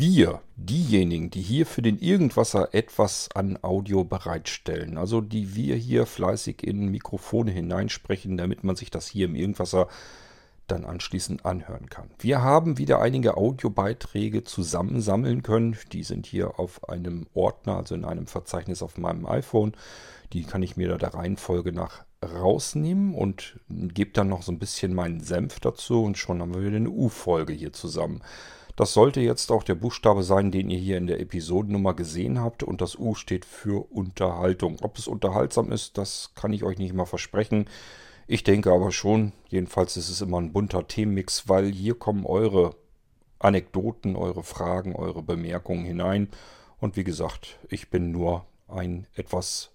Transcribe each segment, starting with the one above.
wir, diejenigen, die hier für den Irgendwasser etwas an Audio bereitstellen, also die wir hier fleißig in Mikrofone hineinsprechen, damit man sich das hier im Irgendwasser dann anschließend anhören kann. Wir haben wieder einige Audiobeiträge zusammensammeln können. Die sind hier auf einem Ordner, also in einem Verzeichnis auf meinem iPhone. Die kann ich mir da der Reihenfolge nach rausnehmen und gebe dann noch so ein bisschen meinen Senf dazu und schon haben wir wieder eine U-Folge hier zusammen. Das sollte jetzt auch der Buchstabe sein, den ihr hier in der Episodennummer gesehen habt. Und das U steht für Unterhaltung. Ob es unterhaltsam ist, das kann ich euch nicht mal versprechen. Ich denke aber schon. Jedenfalls ist es immer ein bunter Themenmix, weil hier kommen eure Anekdoten, eure Fragen, eure Bemerkungen hinein. Und wie gesagt, ich bin nur ein etwas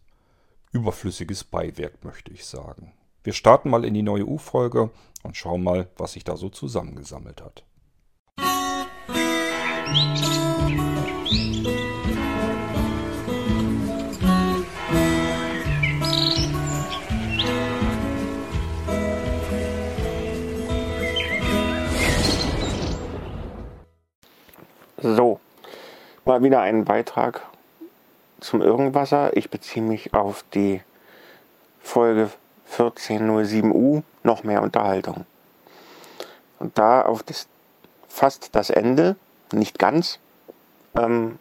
überflüssiges Beiwerk, möchte ich sagen. Wir starten mal in die neue U-Folge und schauen mal, was sich da so zusammengesammelt hat. So, mal wieder ein Beitrag zum Irgendwasser. Ich beziehe mich auf die Folge 1407U, noch mehr Unterhaltung. Und da auf das fast das Ende, nicht ganz. Ähm,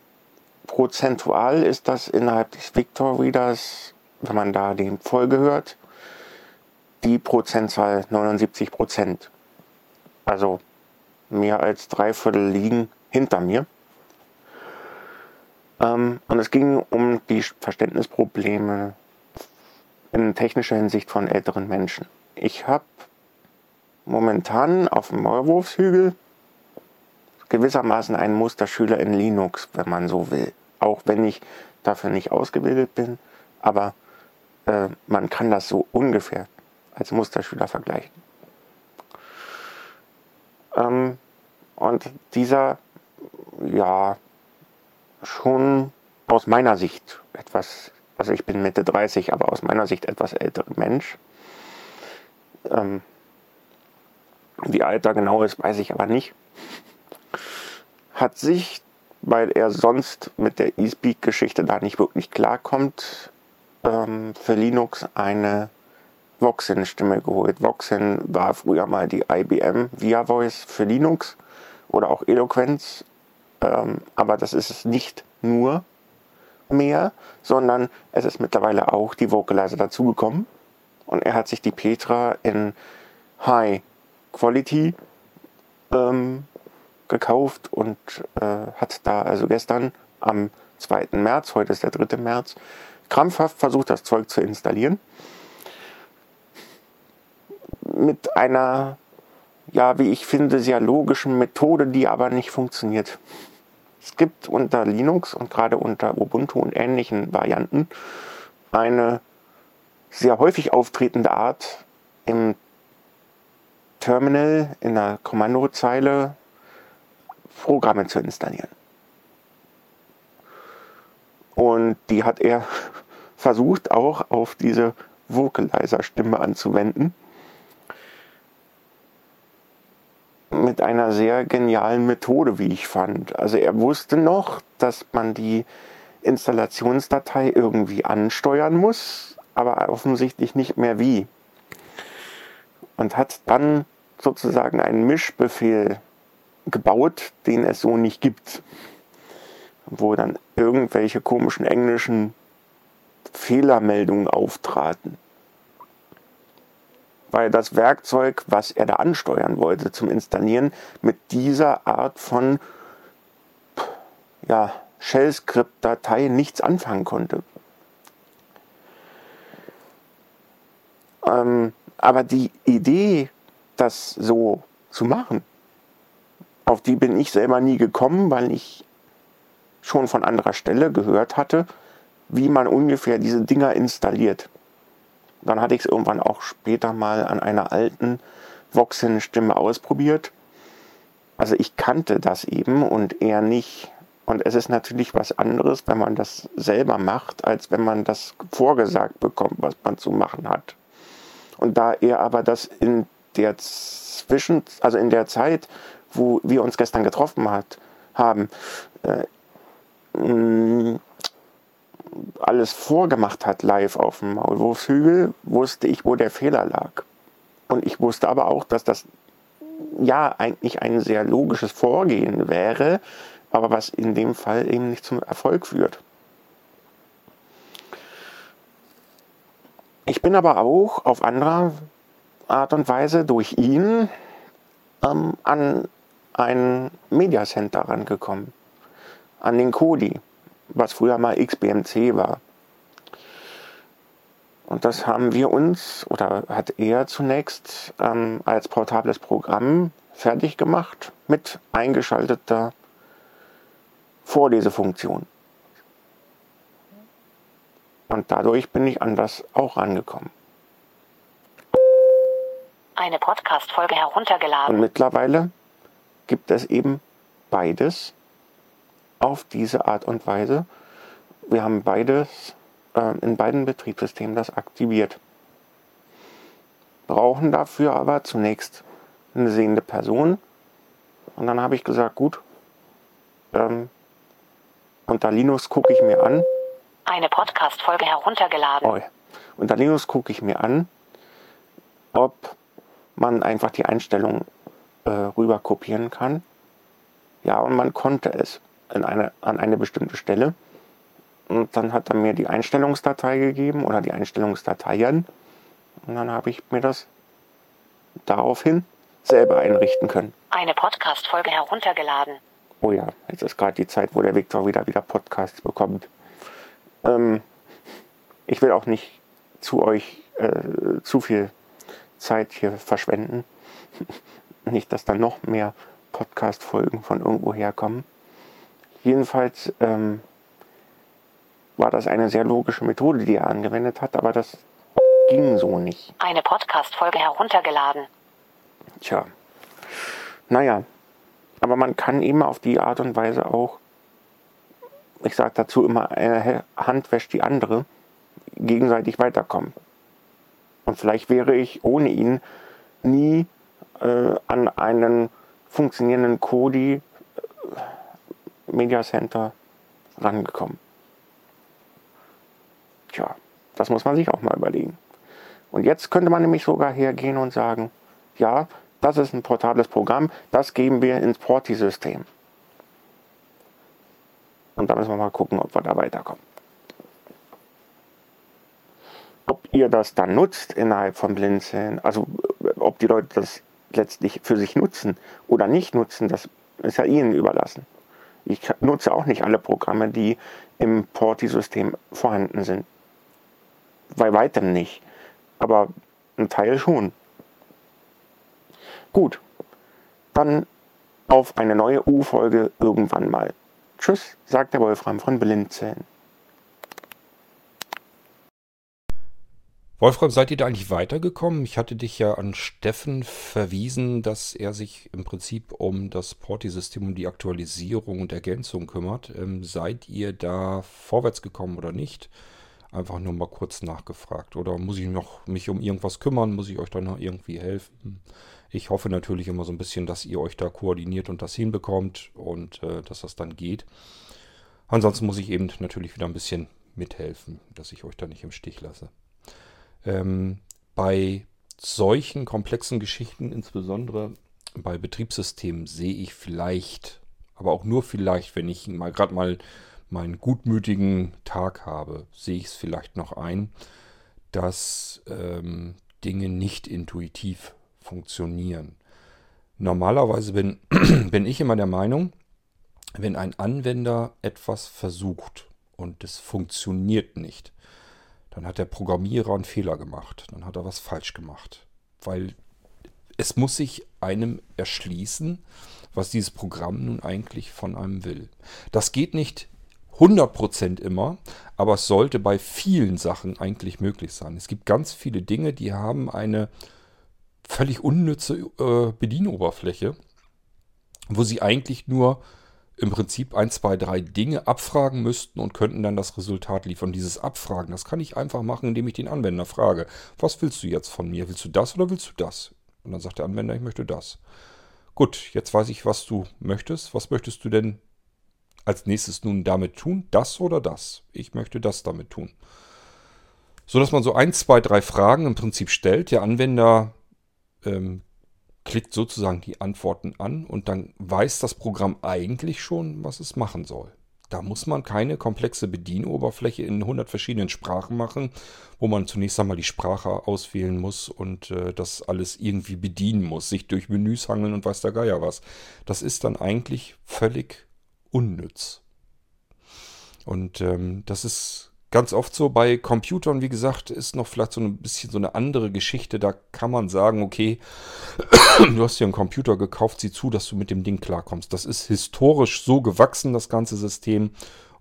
prozentual ist das innerhalb des Victor Readers, wenn man da die Folge hört, die Prozentzahl 79 Prozent. Also mehr als drei Viertel liegen hinter mir. Ähm, und es ging um die Verständnisprobleme in technischer Hinsicht von älteren Menschen. Ich habe momentan auf dem Maulwurfshügel gewissermaßen ein Musterschüler in Linux, wenn man so will. Auch wenn ich dafür nicht ausgebildet bin, aber äh, man kann das so ungefähr als Musterschüler vergleichen. Ähm, und dieser, ja, schon aus meiner Sicht etwas, also ich bin Mitte 30, aber aus meiner Sicht etwas ältere Mensch. Ähm, wie alt er genau ist, weiß ich aber nicht hat sich, weil er sonst mit der eSpeak-Geschichte da nicht wirklich klarkommt, ähm, für Linux eine Voxin-Stimme geholt. Voxin war früher mal die IBM Via Voice für Linux oder auch Eloquence, ähm, aber das ist es nicht nur mehr, sondern es ist mittlerweile auch die Vocalizer dazugekommen und er hat sich die Petra in High Quality ähm, gekauft und äh, hat da also gestern am 2. März, heute ist der 3. März, krampfhaft versucht, das Zeug zu installieren. Mit einer, ja, wie ich finde, sehr logischen Methode, die aber nicht funktioniert. Es gibt unter Linux und gerade unter Ubuntu und ähnlichen Varianten eine sehr häufig auftretende Art im Terminal in der Kommandozeile Programme zu installieren. Und die hat er versucht auch auf diese Vocalizer-Stimme anzuwenden. Mit einer sehr genialen Methode, wie ich fand. Also er wusste noch, dass man die Installationsdatei irgendwie ansteuern muss, aber offensichtlich nicht mehr wie. Und hat dann sozusagen einen Mischbefehl gebaut, den es so nicht gibt. Wo dann irgendwelche komischen englischen Fehlermeldungen auftraten. Weil das Werkzeug, was er da ansteuern wollte zum Installieren, mit dieser Art von ja, Shell-Script-Datei nichts anfangen konnte. Ähm, aber die Idee, das so zu machen, auf die bin ich selber nie gekommen, weil ich schon von anderer Stelle gehört hatte, wie man ungefähr diese Dinger installiert. Dann hatte ich es irgendwann auch später mal an einer alten Voxin-Stimme ausprobiert. Also ich kannte das eben und er nicht. Und es ist natürlich was anderes, wenn man das selber macht, als wenn man das vorgesagt bekommt, was man zu machen hat. Und da er aber das in der Zwischen, also in der Zeit, wo wir uns gestern getroffen hat, haben, äh, mh, alles vorgemacht hat live auf dem Maulwurfshügel, wusste ich, wo der Fehler lag. Und ich wusste aber auch, dass das ja eigentlich ein sehr logisches Vorgehen wäre, aber was in dem Fall eben nicht zum Erfolg führt. Ich bin aber auch auf andere Art und Weise durch ihn ähm, an ein Media Center rangekommen, an den Kodi, was früher mal XBMC war. Und das haben wir uns, oder hat er zunächst ähm, als portables Programm fertig gemacht mit eingeschalteter Vorlesefunktion. Und dadurch bin ich an das auch rangekommen. Eine Podcast-Folge heruntergeladen. Und mittlerweile gibt es eben beides auf diese Art und Weise. Wir haben beides äh, in beiden Betriebssystemen das aktiviert. Brauchen dafür aber zunächst eine sehende Person. Und dann habe ich gesagt, gut, ähm, unter Linux gucke ich mir an. Eine Podcast-Folge heruntergeladen. Oh, unter Linux gucke ich mir an, ob man einfach die Einstellung äh, rüber kopieren kann. Ja, und man konnte es in eine, an eine bestimmte Stelle. Und dann hat er mir die Einstellungsdatei gegeben oder die Einstellungsdateien. Und dann habe ich mir das daraufhin selber einrichten können. Eine Podcast-Folge heruntergeladen. Oh ja, jetzt ist gerade die Zeit, wo der Viktor wieder wieder Podcasts bekommt. Ähm, ich will auch nicht zu euch äh, zu viel Zeit hier verschwenden. Nicht, dass dann noch mehr Podcast-Folgen von irgendwo herkommen. Jedenfalls ähm, war das eine sehr logische Methode, die er angewendet hat, aber das ging so nicht. Eine Podcast-Folge heruntergeladen. Tja. Naja, aber man kann eben auf die Art und Weise auch, ich sage dazu immer, eine Hand wäscht die andere, gegenseitig weiterkommen. Und vielleicht wäre ich ohne ihn nie äh, an einen funktionierenden Kodi äh, Media Center rangekommen. Tja, das muss man sich auch mal überlegen. Und jetzt könnte man nämlich sogar hergehen und sagen, ja, das ist ein portables Programm, das geben wir ins Porti-System. Und da müssen wir mal gucken, ob wir da weiterkommen. Ob ihr das dann nutzt innerhalb von Blinzeln, also ob die Leute das letztlich für sich nutzen oder nicht nutzen, das ist ja ihnen überlassen. Ich nutze auch nicht alle Programme, die im Porti-System vorhanden sind. Bei weitem nicht. Aber ein Teil schon. Gut. Dann auf eine neue U-Folge irgendwann mal. Tschüss, sagt der Wolfram von Blinzeln. Wolfram, seid ihr da eigentlich weitergekommen? Ich hatte dich ja an Steffen verwiesen, dass er sich im Prinzip um das Porti-System, um die Aktualisierung und Ergänzung kümmert. Ähm, seid ihr da vorwärts gekommen oder nicht? Einfach nur mal kurz nachgefragt. Oder muss ich noch mich um irgendwas kümmern? Muss ich euch da noch irgendwie helfen? Ich hoffe natürlich immer so ein bisschen, dass ihr euch da koordiniert und das hinbekommt und äh, dass das dann geht. Ansonsten muss ich eben natürlich wieder ein bisschen mithelfen, dass ich euch da nicht im Stich lasse. Ähm, bei solchen komplexen Geschichten, insbesondere bei Betriebssystemen, sehe ich vielleicht, aber auch nur vielleicht, wenn ich mal gerade mal meinen gutmütigen Tag habe, sehe ich es vielleicht noch ein, dass ähm, Dinge nicht intuitiv funktionieren. Normalerweise bin, bin ich immer der Meinung, wenn ein Anwender etwas versucht und es funktioniert nicht, dann hat der Programmierer einen Fehler gemacht. Dann hat er was falsch gemacht. Weil es muss sich einem erschließen, was dieses Programm nun eigentlich von einem will. Das geht nicht 100% immer, aber es sollte bei vielen Sachen eigentlich möglich sein. Es gibt ganz viele Dinge, die haben eine völlig unnütze äh, Bedienoberfläche, wo sie eigentlich nur im Prinzip ein, zwei, drei Dinge abfragen müssten und könnten dann das Resultat liefern. Dieses Abfragen, das kann ich einfach machen, indem ich den Anwender frage, was willst du jetzt von mir? Willst du das oder willst du das? Und dann sagt der Anwender, ich möchte das. Gut, jetzt weiß ich, was du möchtest. Was möchtest du denn als nächstes nun damit tun? Das oder das? Ich möchte das damit tun. So dass man so ein, zwei, drei Fragen im Prinzip stellt. Der Anwender ähm, klickt sozusagen die Antworten an und dann weiß das Programm eigentlich schon, was es machen soll. Da muss man keine komplexe Bedienoberfläche in 100 verschiedenen Sprachen machen, wo man zunächst einmal die Sprache auswählen muss und äh, das alles irgendwie bedienen muss, sich durch Menüs hangeln und weiß der Geier was. Das ist dann eigentlich völlig unnütz. Und ähm, das ist ganz oft so bei Computern, wie gesagt, ist noch vielleicht so ein bisschen so eine andere Geschichte. Da kann man sagen, okay, du hast dir einen Computer gekauft, sieh zu, dass du mit dem Ding klarkommst. Das ist historisch so gewachsen, das ganze System.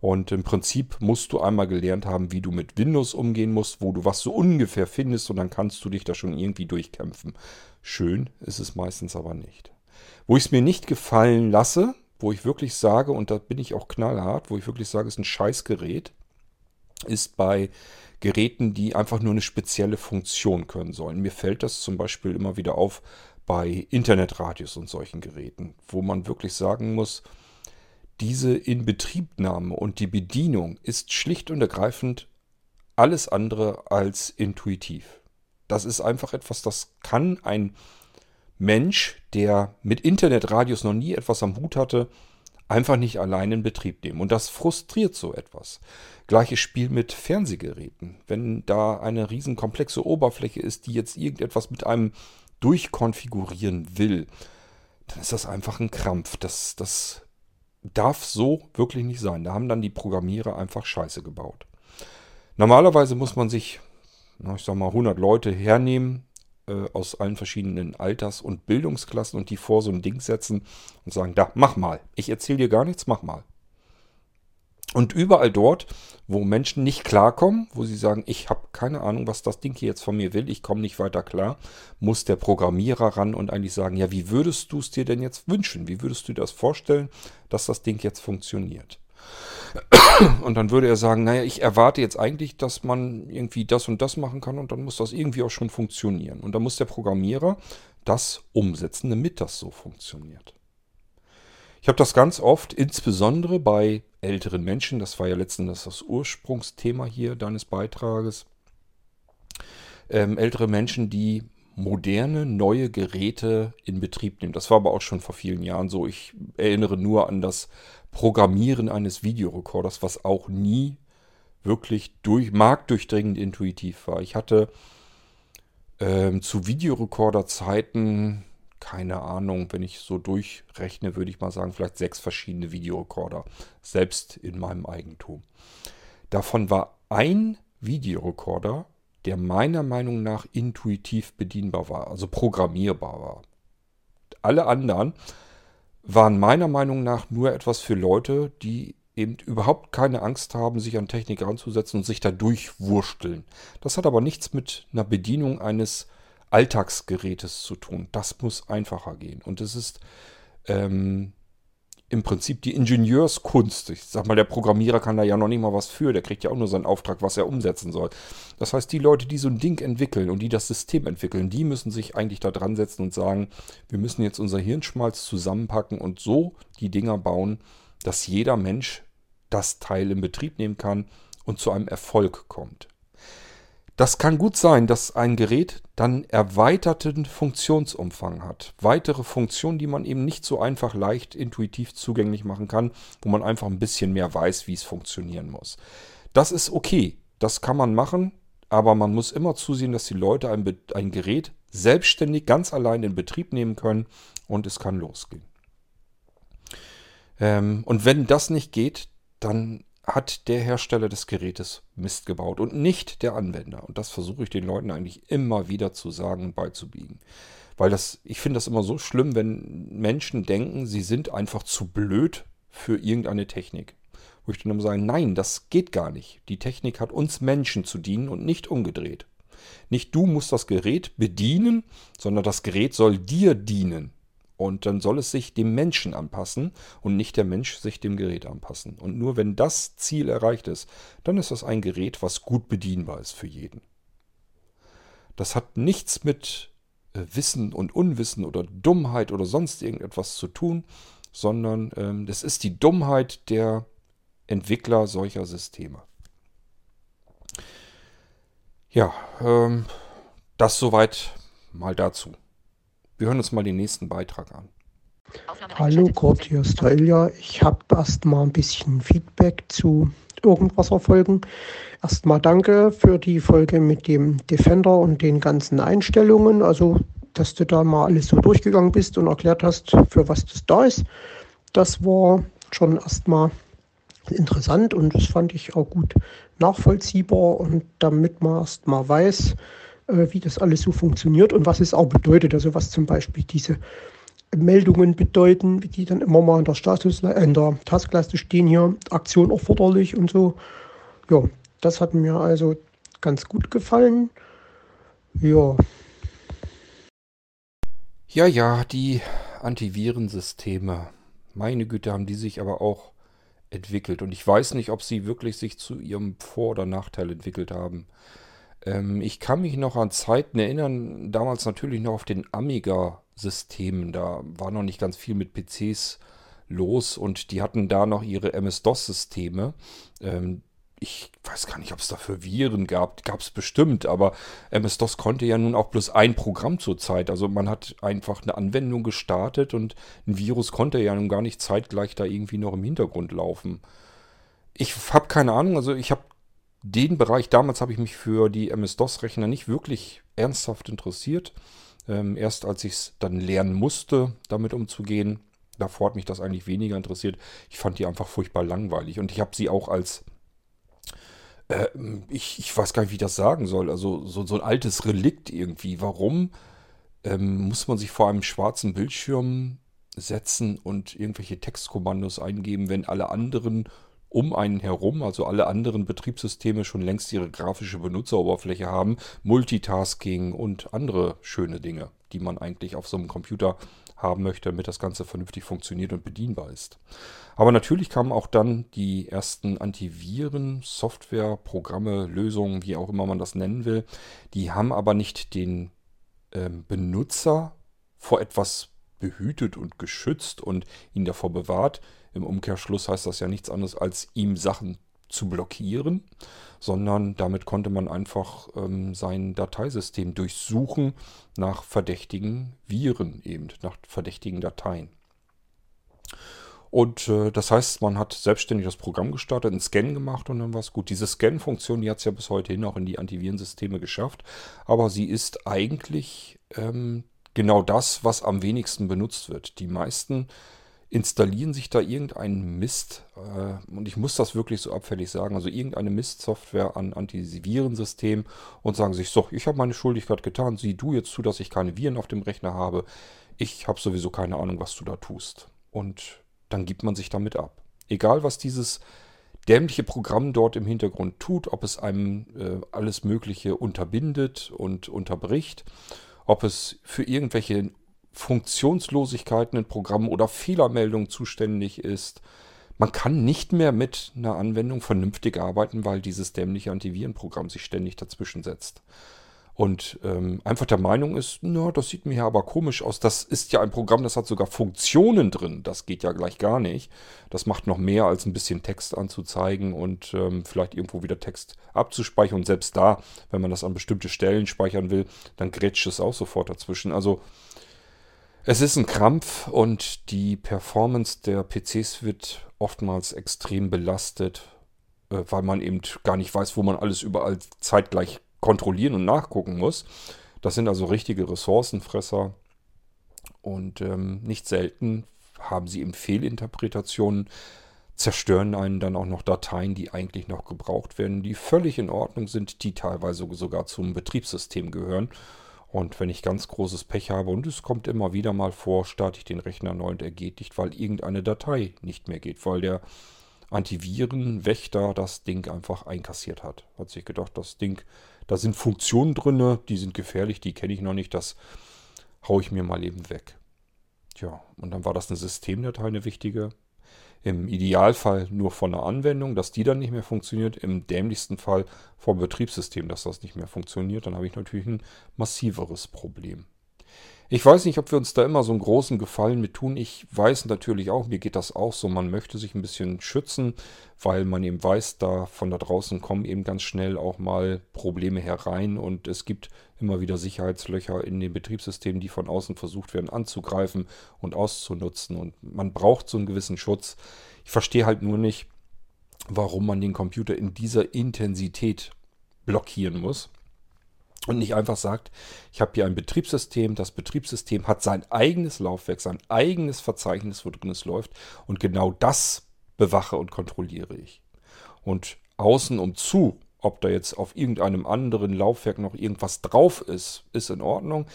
Und im Prinzip musst du einmal gelernt haben, wie du mit Windows umgehen musst, wo du was so ungefähr findest und dann kannst du dich da schon irgendwie durchkämpfen. Schön ist es meistens aber nicht. Wo ich es mir nicht gefallen lasse, wo ich wirklich sage, und da bin ich auch knallhart, wo ich wirklich sage, es ist ein Scheißgerät, ist bei Geräten, die einfach nur eine spezielle Funktion können sollen. Mir fällt das zum Beispiel immer wieder auf bei Internetradios und solchen Geräten, wo man wirklich sagen muss, diese Inbetriebnahme und die Bedienung ist schlicht und ergreifend alles andere als intuitiv. Das ist einfach etwas, das kann ein Mensch, der mit Internetradios noch nie etwas am Hut hatte, einfach nicht allein in Betrieb nehmen. Und das frustriert so etwas. Gleiches Spiel mit Fernsehgeräten. Wenn da eine riesen komplexe Oberfläche ist, die jetzt irgendetwas mit einem durchkonfigurieren will, dann ist das einfach ein Krampf. Das, das darf so wirklich nicht sein. Da haben dann die Programmierer einfach Scheiße gebaut. Normalerweise muss man sich, ich sag mal, 100 Leute hernehmen, äh, aus allen verschiedenen Alters- und Bildungsklassen und die vor so ein Ding setzen und sagen, da, mach mal. Ich erzähle dir gar nichts, mach mal. Und überall dort, wo Menschen nicht klarkommen, wo sie sagen, ich habe keine Ahnung, was das Ding hier jetzt von mir will, ich komme nicht weiter klar, muss der Programmierer ran und eigentlich sagen, ja, wie würdest du es dir denn jetzt wünschen? Wie würdest du dir das vorstellen, dass das Ding jetzt funktioniert? Und dann würde er sagen, naja, ich erwarte jetzt eigentlich, dass man irgendwie das und das machen kann und dann muss das irgendwie auch schon funktionieren. Und dann muss der Programmierer das umsetzen, damit das so funktioniert. Ich habe das ganz oft, insbesondere bei älteren Menschen, das war ja letztendlich das Ursprungsthema hier deines Beitrages, ähm, ältere Menschen, die moderne, neue Geräte in Betrieb nehmen. Das war aber auch schon vor vielen Jahren so. Ich erinnere nur an das Programmieren eines Videorekorders, was auch nie wirklich durch, marktdurchdringend intuitiv war. Ich hatte ähm, zu Videorekorderzeiten, keine Ahnung, wenn ich so durchrechne, würde ich mal sagen, vielleicht sechs verschiedene Videorekorder, selbst in meinem Eigentum. Davon war ein Videorekorder, der meiner Meinung nach intuitiv bedienbar war, also programmierbar war. Alle anderen waren meiner Meinung nach nur etwas für Leute, die eben überhaupt keine Angst haben, sich an Technik ranzusetzen und sich da durchwursteln. Das hat aber nichts mit einer Bedienung eines Alltagsgerätes zu tun. Das muss einfacher gehen. Und es ist ähm, im Prinzip die Ingenieurskunst. Ich sag mal, der Programmierer kann da ja noch nicht mal was für. Der kriegt ja auch nur seinen Auftrag, was er umsetzen soll. Das heißt, die Leute, die so ein Ding entwickeln und die das System entwickeln, die müssen sich eigentlich da dran setzen und sagen, wir müssen jetzt unser Hirnschmalz zusammenpacken und so die Dinger bauen, dass jeder Mensch das Teil in Betrieb nehmen kann und zu einem Erfolg kommt. Das kann gut sein, dass ein Gerät dann erweiterten Funktionsumfang hat. Weitere Funktionen, die man eben nicht so einfach leicht intuitiv zugänglich machen kann, wo man einfach ein bisschen mehr weiß, wie es funktionieren muss. Das ist okay, das kann man machen, aber man muss immer zusehen, dass die Leute ein, Be ein Gerät selbstständig ganz allein in Betrieb nehmen können und es kann losgehen. Ähm, und wenn das nicht geht, dann hat der Hersteller des Gerätes Mist gebaut und nicht der Anwender. Und das versuche ich den Leuten eigentlich immer wieder zu sagen und beizubiegen. Weil das, ich finde das immer so schlimm, wenn Menschen denken, sie sind einfach zu blöd für irgendeine Technik. Wo ich dann immer sage, nein, das geht gar nicht. Die Technik hat uns Menschen zu dienen und nicht umgedreht. Nicht du musst das Gerät bedienen, sondern das Gerät soll dir dienen. Und dann soll es sich dem Menschen anpassen und nicht der Mensch sich dem Gerät anpassen. Und nur wenn das Ziel erreicht ist, dann ist das ein Gerät, was gut bedienbar ist für jeden. Das hat nichts mit äh, Wissen und Unwissen oder Dummheit oder sonst irgendetwas zu tun, sondern ähm, das ist die Dummheit der Entwickler solcher Systeme. Ja, ähm, das soweit mal dazu. Wir hören uns mal den nächsten Beitrag an. Hallo Kurt, hier ist der Ilja. Ich habe erst mal ein bisschen Feedback zu Irgendwasser-Folgen. Erstmal danke für die Folge mit dem Defender und den ganzen Einstellungen. Also, dass du da mal alles so durchgegangen bist und erklärt hast, für was das da ist. Das war schon erstmal interessant und das fand ich auch gut nachvollziehbar und damit man erstmal weiß, äh, wie das alles so funktioniert und was es auch bedeutet. Also was zum Beispiel diese Meldungen bedeuten, wie die dann immer mal in der, Status, äh, in der Taskleiste stehen hier, Aktion erforderlich und so. Ja, das hat mir also ganz gut gefallen. Ja. Ja, ja, die Antivirensysteme. Meine Güte, haben die sich aber auch entwickelt. Und ich weiß nicht, ob sie wirklich sich zu ihrem Vor- oder Nachteil entwickelt haben. Ähm, ich kann mich noch an Zeiten erinnern, damals natürlich noch auf den Amiga-Systemen. Da war noch nicht ganz viel mit PCs los und die hatten da noch ihre MS-DOS-Systeme. Ähm, ich weiß gar nicht, ob es dafür Viren gab. Gab es bestimmt, aber MS-DOS konnte ja nun auch bloß ein Programm zur Zeit. Also man hat einfach eine Anwendung gestartet und ein Virus konnte ja nun gar nicht zeitgleich da irgendwie noch im Hintergrund laufen. Ich habe keine Ahnung, also ich habe den Bereich, damals habe ich mich für die MS-DOS-Rechner nicht wirklich ernsthaft interessiert. Ähm, erst als ich es dann lernen musste, damit umzugehen, davor hat mich das eigentlich weniger interessiert. Ich fand die einfach furchtbar langweilig und ich habe sie auch als, äh, ich, ich weiß gar nicht, wie ich das sagen soll, also so, so ein altes Relikt irgendwie. Warum ähm, muss man sich vor einem schwarzen Bildschirm setzen und irgendwelche Textkommandos eingeben, wenn alle anderen um einen herum, also alle anderen Betriebssysteme schon längst ihre grafische Benutzeroberfläche haben, Multitasking und andere schöne Dinge, die man eigentlich auf so einem Computer haben möchte, damit das Ganze vernünftig funktioniert und bedienbar ist. Aber natürlich kamen auch dann die ersten Antiviren, Software, Programme, Lösungen, wie auch immer man das nennen will. Die haben aber nicht den ähm, Benutzer vor etwas behütet und geschützt und ihn davor bewahrt, im Umkehrschluss heißt das ja nichts anderes, als ihm Sachen zu blockieren, sondern damit konnte man einfach ähm, sein Dateisystem durchsuchen nach verdächtigen Viren eben, nach verdächtigen Dateien. Und äh, das heißt, man hat selbstständig das Programm gestartet, einen Scan gemacht und dann war es gut. Diese Scan-Funktion, die hat es ja bis heute hin auch in die Antivirensysteme geschafft, aber sie ist eigentlich ähm, genau das, was am wenigsten benutzt wird. Die meisten installieren sich da irgendeinen Mist, äh, und ich muss das wirklich so abfällig sagen, also irgendeine Mistsoftware an Antivirensystem und sagen sich, so, ich habe meine Schuldigkeit getan, sieh du jetzt zu, dass ich keine Viren auf dem Rechner habe. Ich habe sowieso keine Ahnung, was du da tust. Und dann gibt man sich damit ab. Egal, was dieses dämliche Programm dort im Hintergrund tut, ob es einem äh, alles Mögliche unterbindet und unterbricht, ob es für irgendwelche Funktionslosigkeiten in Programmen oder Fehlermeldungen zuständig ist. Man kann nicht mehr mit einer Anwendung vernünftig arbeiten, weil dieses dämliche Antivirenprogramm sich ständig dazwischen setzt. Und ähm, einfach der Meinung ist, na, das sieht mir ja aber komisch aus. Das ist ja ein Programm, das hat sogar Funktionen drin. Das geht ja gleich gar nicht. Das macht noch mehr als ein bisschen Text anzuzeigen und ähm, vielleicht irgendwo wieder Text abzuspeichern. Und selbst da, wenn man das an bestimmte Stellen speichern will, dann grätscht es auch sofort dazwischen. Also es ist ein Krampf und die Performance der PCs wird oftmals extrem belastet, äh, weil man eben gar nicht weiß, wo man alles überall zeitgleich kontrollieren und nachgucken muss. Das sind also richtige Ressourcenfresser und ähm, nicht selten haben sie eben Fehlinterpretationen, zerstören einen dann auch noch Dateien, die eigentlich noch gebraucht werden, die völlig in Ordnung sind, die teilweise sogar zum Betriebssystem gehören und wenn ich ganz großes Pech habe, und es kommt immer wieder mal vor, starte ich den Rechner neu und er geht nicht, weil irgendeine Datei nicht mehr geht, weil der Antivirenwächter das Ding einfach einkassiert hat. Hat sich gedacht, das Ding, da sind Funktionen drin, die sind gefährlich, die kenne ich noch nicht, das haue ich mir mal eben weg. Tja, und dann war das eine Systemdatei, eine wichtige. Im Idealfall nur von der Anwendung, dass die dann nicht mehr funktioniert. Im dämlichsten Fall vom Betriebssystem, dass das nicht mehr funktioniert. Dann habe ich natürlich ein massiveres Problem. Ich weiß nicht, ob wir uns da immer so einen großen Gefallen mit tun. Ich weiß natürlich auch, mir geht das auch so. Man möchte sich ein bisschen schützen, weil man eben weiß, da von da draußen kommen eben ganz schnell auch mal Probleme herein und es gibt immer wieder Sicherheitslöcher in den Betriebssystemen, die von außen versucht werden anzugreifen und auszunutzen. Und man braucht so einen gewissen Schutz. Ich verstehe halt nur nicht, warum man den Computer in dieser Intensität blockieren muss und nicht einfach sagt, ich habe hier ein Betriebssystem, das Betriebssystem hat sein eigenes Laufwerk, sein eigenes Verzeichnis, wo drin es läuft und genau das bewache und kontrolliere ich. Und außen um zu, ob da jetzt auf irgendeinem anderen Laufwerk noch irgendwas drauf ist, ist in Ordnung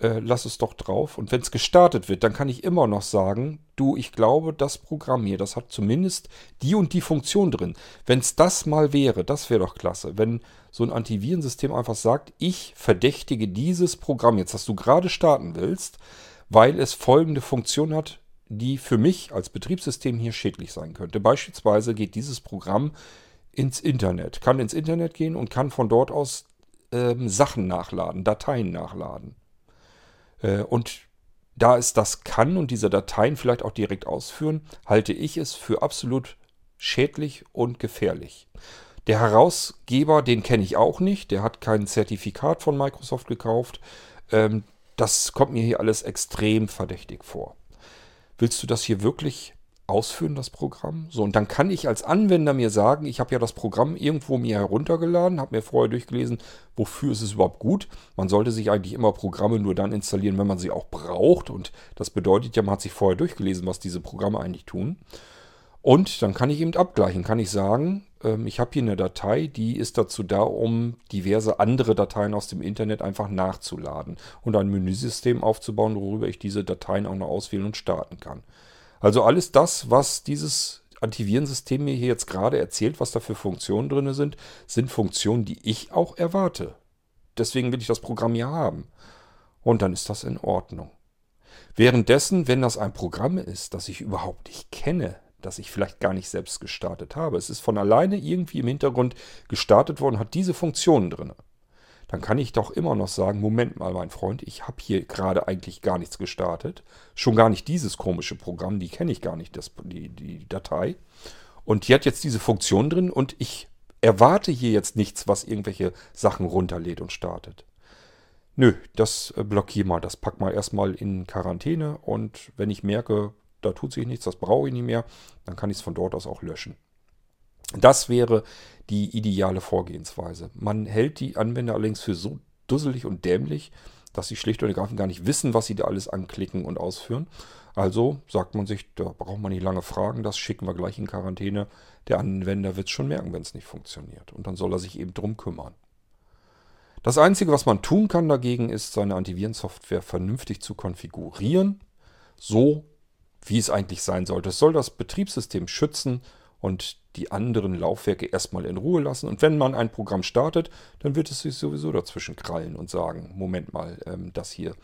äh, lass es doch drauf. Und wenn es gestartet wird, dann kann ich immer noch sagen, du, ich glaube, das Programm hier, das hat zumindest die und die Funktion drin. Wenn es das mal wäre, das wäre doch klasse. Wenn so ein Antivirensystem einfach sagt, ich verdächtige dieses Programm jetzt, das du gerade starten willst, weil es folgende Funktion hat, die für mich als Betriebssystem hier schädlich sein könnte. Beispielsweise geht dieses Programm ins Internet, kann ins Internet gehen und kann von dort aus ähm, Sachen nachladen, Dateien nachladen. Äh, und da es das kann und diese Dateien vielleicht auch direkt ausführen, halte ich es für absolut schädlich und gefährlich. Der Herausgeber, den kenne ich auch nicht, der hat kein Zertifikat von Microsoft gekauft. Ähm, das kommt mir hier alles extrem verdächtig vor. Willst du das hier wirklich ausführen, das Programm. So, und dann kann ich als Anwender mir sagen, ich habe ja das Programm irgendwo mir heruntergeladen, habe mir vorher durchgelesen, wofür ist es überhaupt gut. Man sollte sich eigentlich immer Programme nur dann installieren, wenn man sie auch braucht. Und das bedeutet ja, man hat sich vorher durchgelesen, was diese Programme eigentlich tun. Und dann kann ich eben abgleichen, kann ich sagen, ähm, ich habe hier eine Datei, die ist dazu da, um diverse andere Dateien aus dem Internet einfach nachzuladen und ein Menüsystem aufzubauen, worüber ich diese Dateien auch noch auswählen und starten kann. Also alles das, was dieses Antivirensystem mir hier jetzt gerade erzählt, was da für Funktionen drin sind, sind Funktionen, die ich auch erwarte. Deswegen will ich das Programm ja haben. Und dann ist das in Ordnung. Währenddessen, wenn das ein Programm ist, das ich überhaupt nicht kenne, das ich vielleicht gar nicht selbst gestartet habe, es ist von alleine irgendwie im Hintergrund gestartet worden, hat diese Funktionen drin dann kann ich doch immer noch sagen, Moment mal, mein Freund, ich habe hier gerade eigentlich gar nichts gestartet. Schon gar nicht dieses komische Programm, die kenne ich gar nicht, das, die, die Datei. Und die hat jetzt diese Funktion drin und ich erwarte hier jetzt nichts, was irgendwelche Sachen runterlädt und startet. Nö, das äh, blockiere mal, das pack mal erstmal in Quarantäne und wenn ich merke, da tut sich nichts, das brauche ich nicht mehr, dann kann ich es von dort aus auch löschen. Das wäre die ideale Vorgehensweise. Man hält die Anwender allerdings für so dusselig und dämlich, dass sie schlicht und ergreifend gar nicht wissen, was sie da alles anklicken und ausführen. Also sagt man sich, da braucht man nicht lange fragen, das schicken wir gleich in Quarantäne. Der Anwender wird es schon merken, wenn es nicht funktioniert. Und dann soll er sich eben drum kümmern. Das Einzige, was man tun kann dagegen, ist, seine Antivirensoftware vernünftig zu konfigurieren, so wie es eigentlich sein sollte. Es soll das Betriebssystem schützen und die anderen Laufwerke erstmal in Ruhe lassen. Und wenn man ein Programm startet, dann wird es sich sowieso dazwischen krallen und sagen, Moment mal, ähm, das hier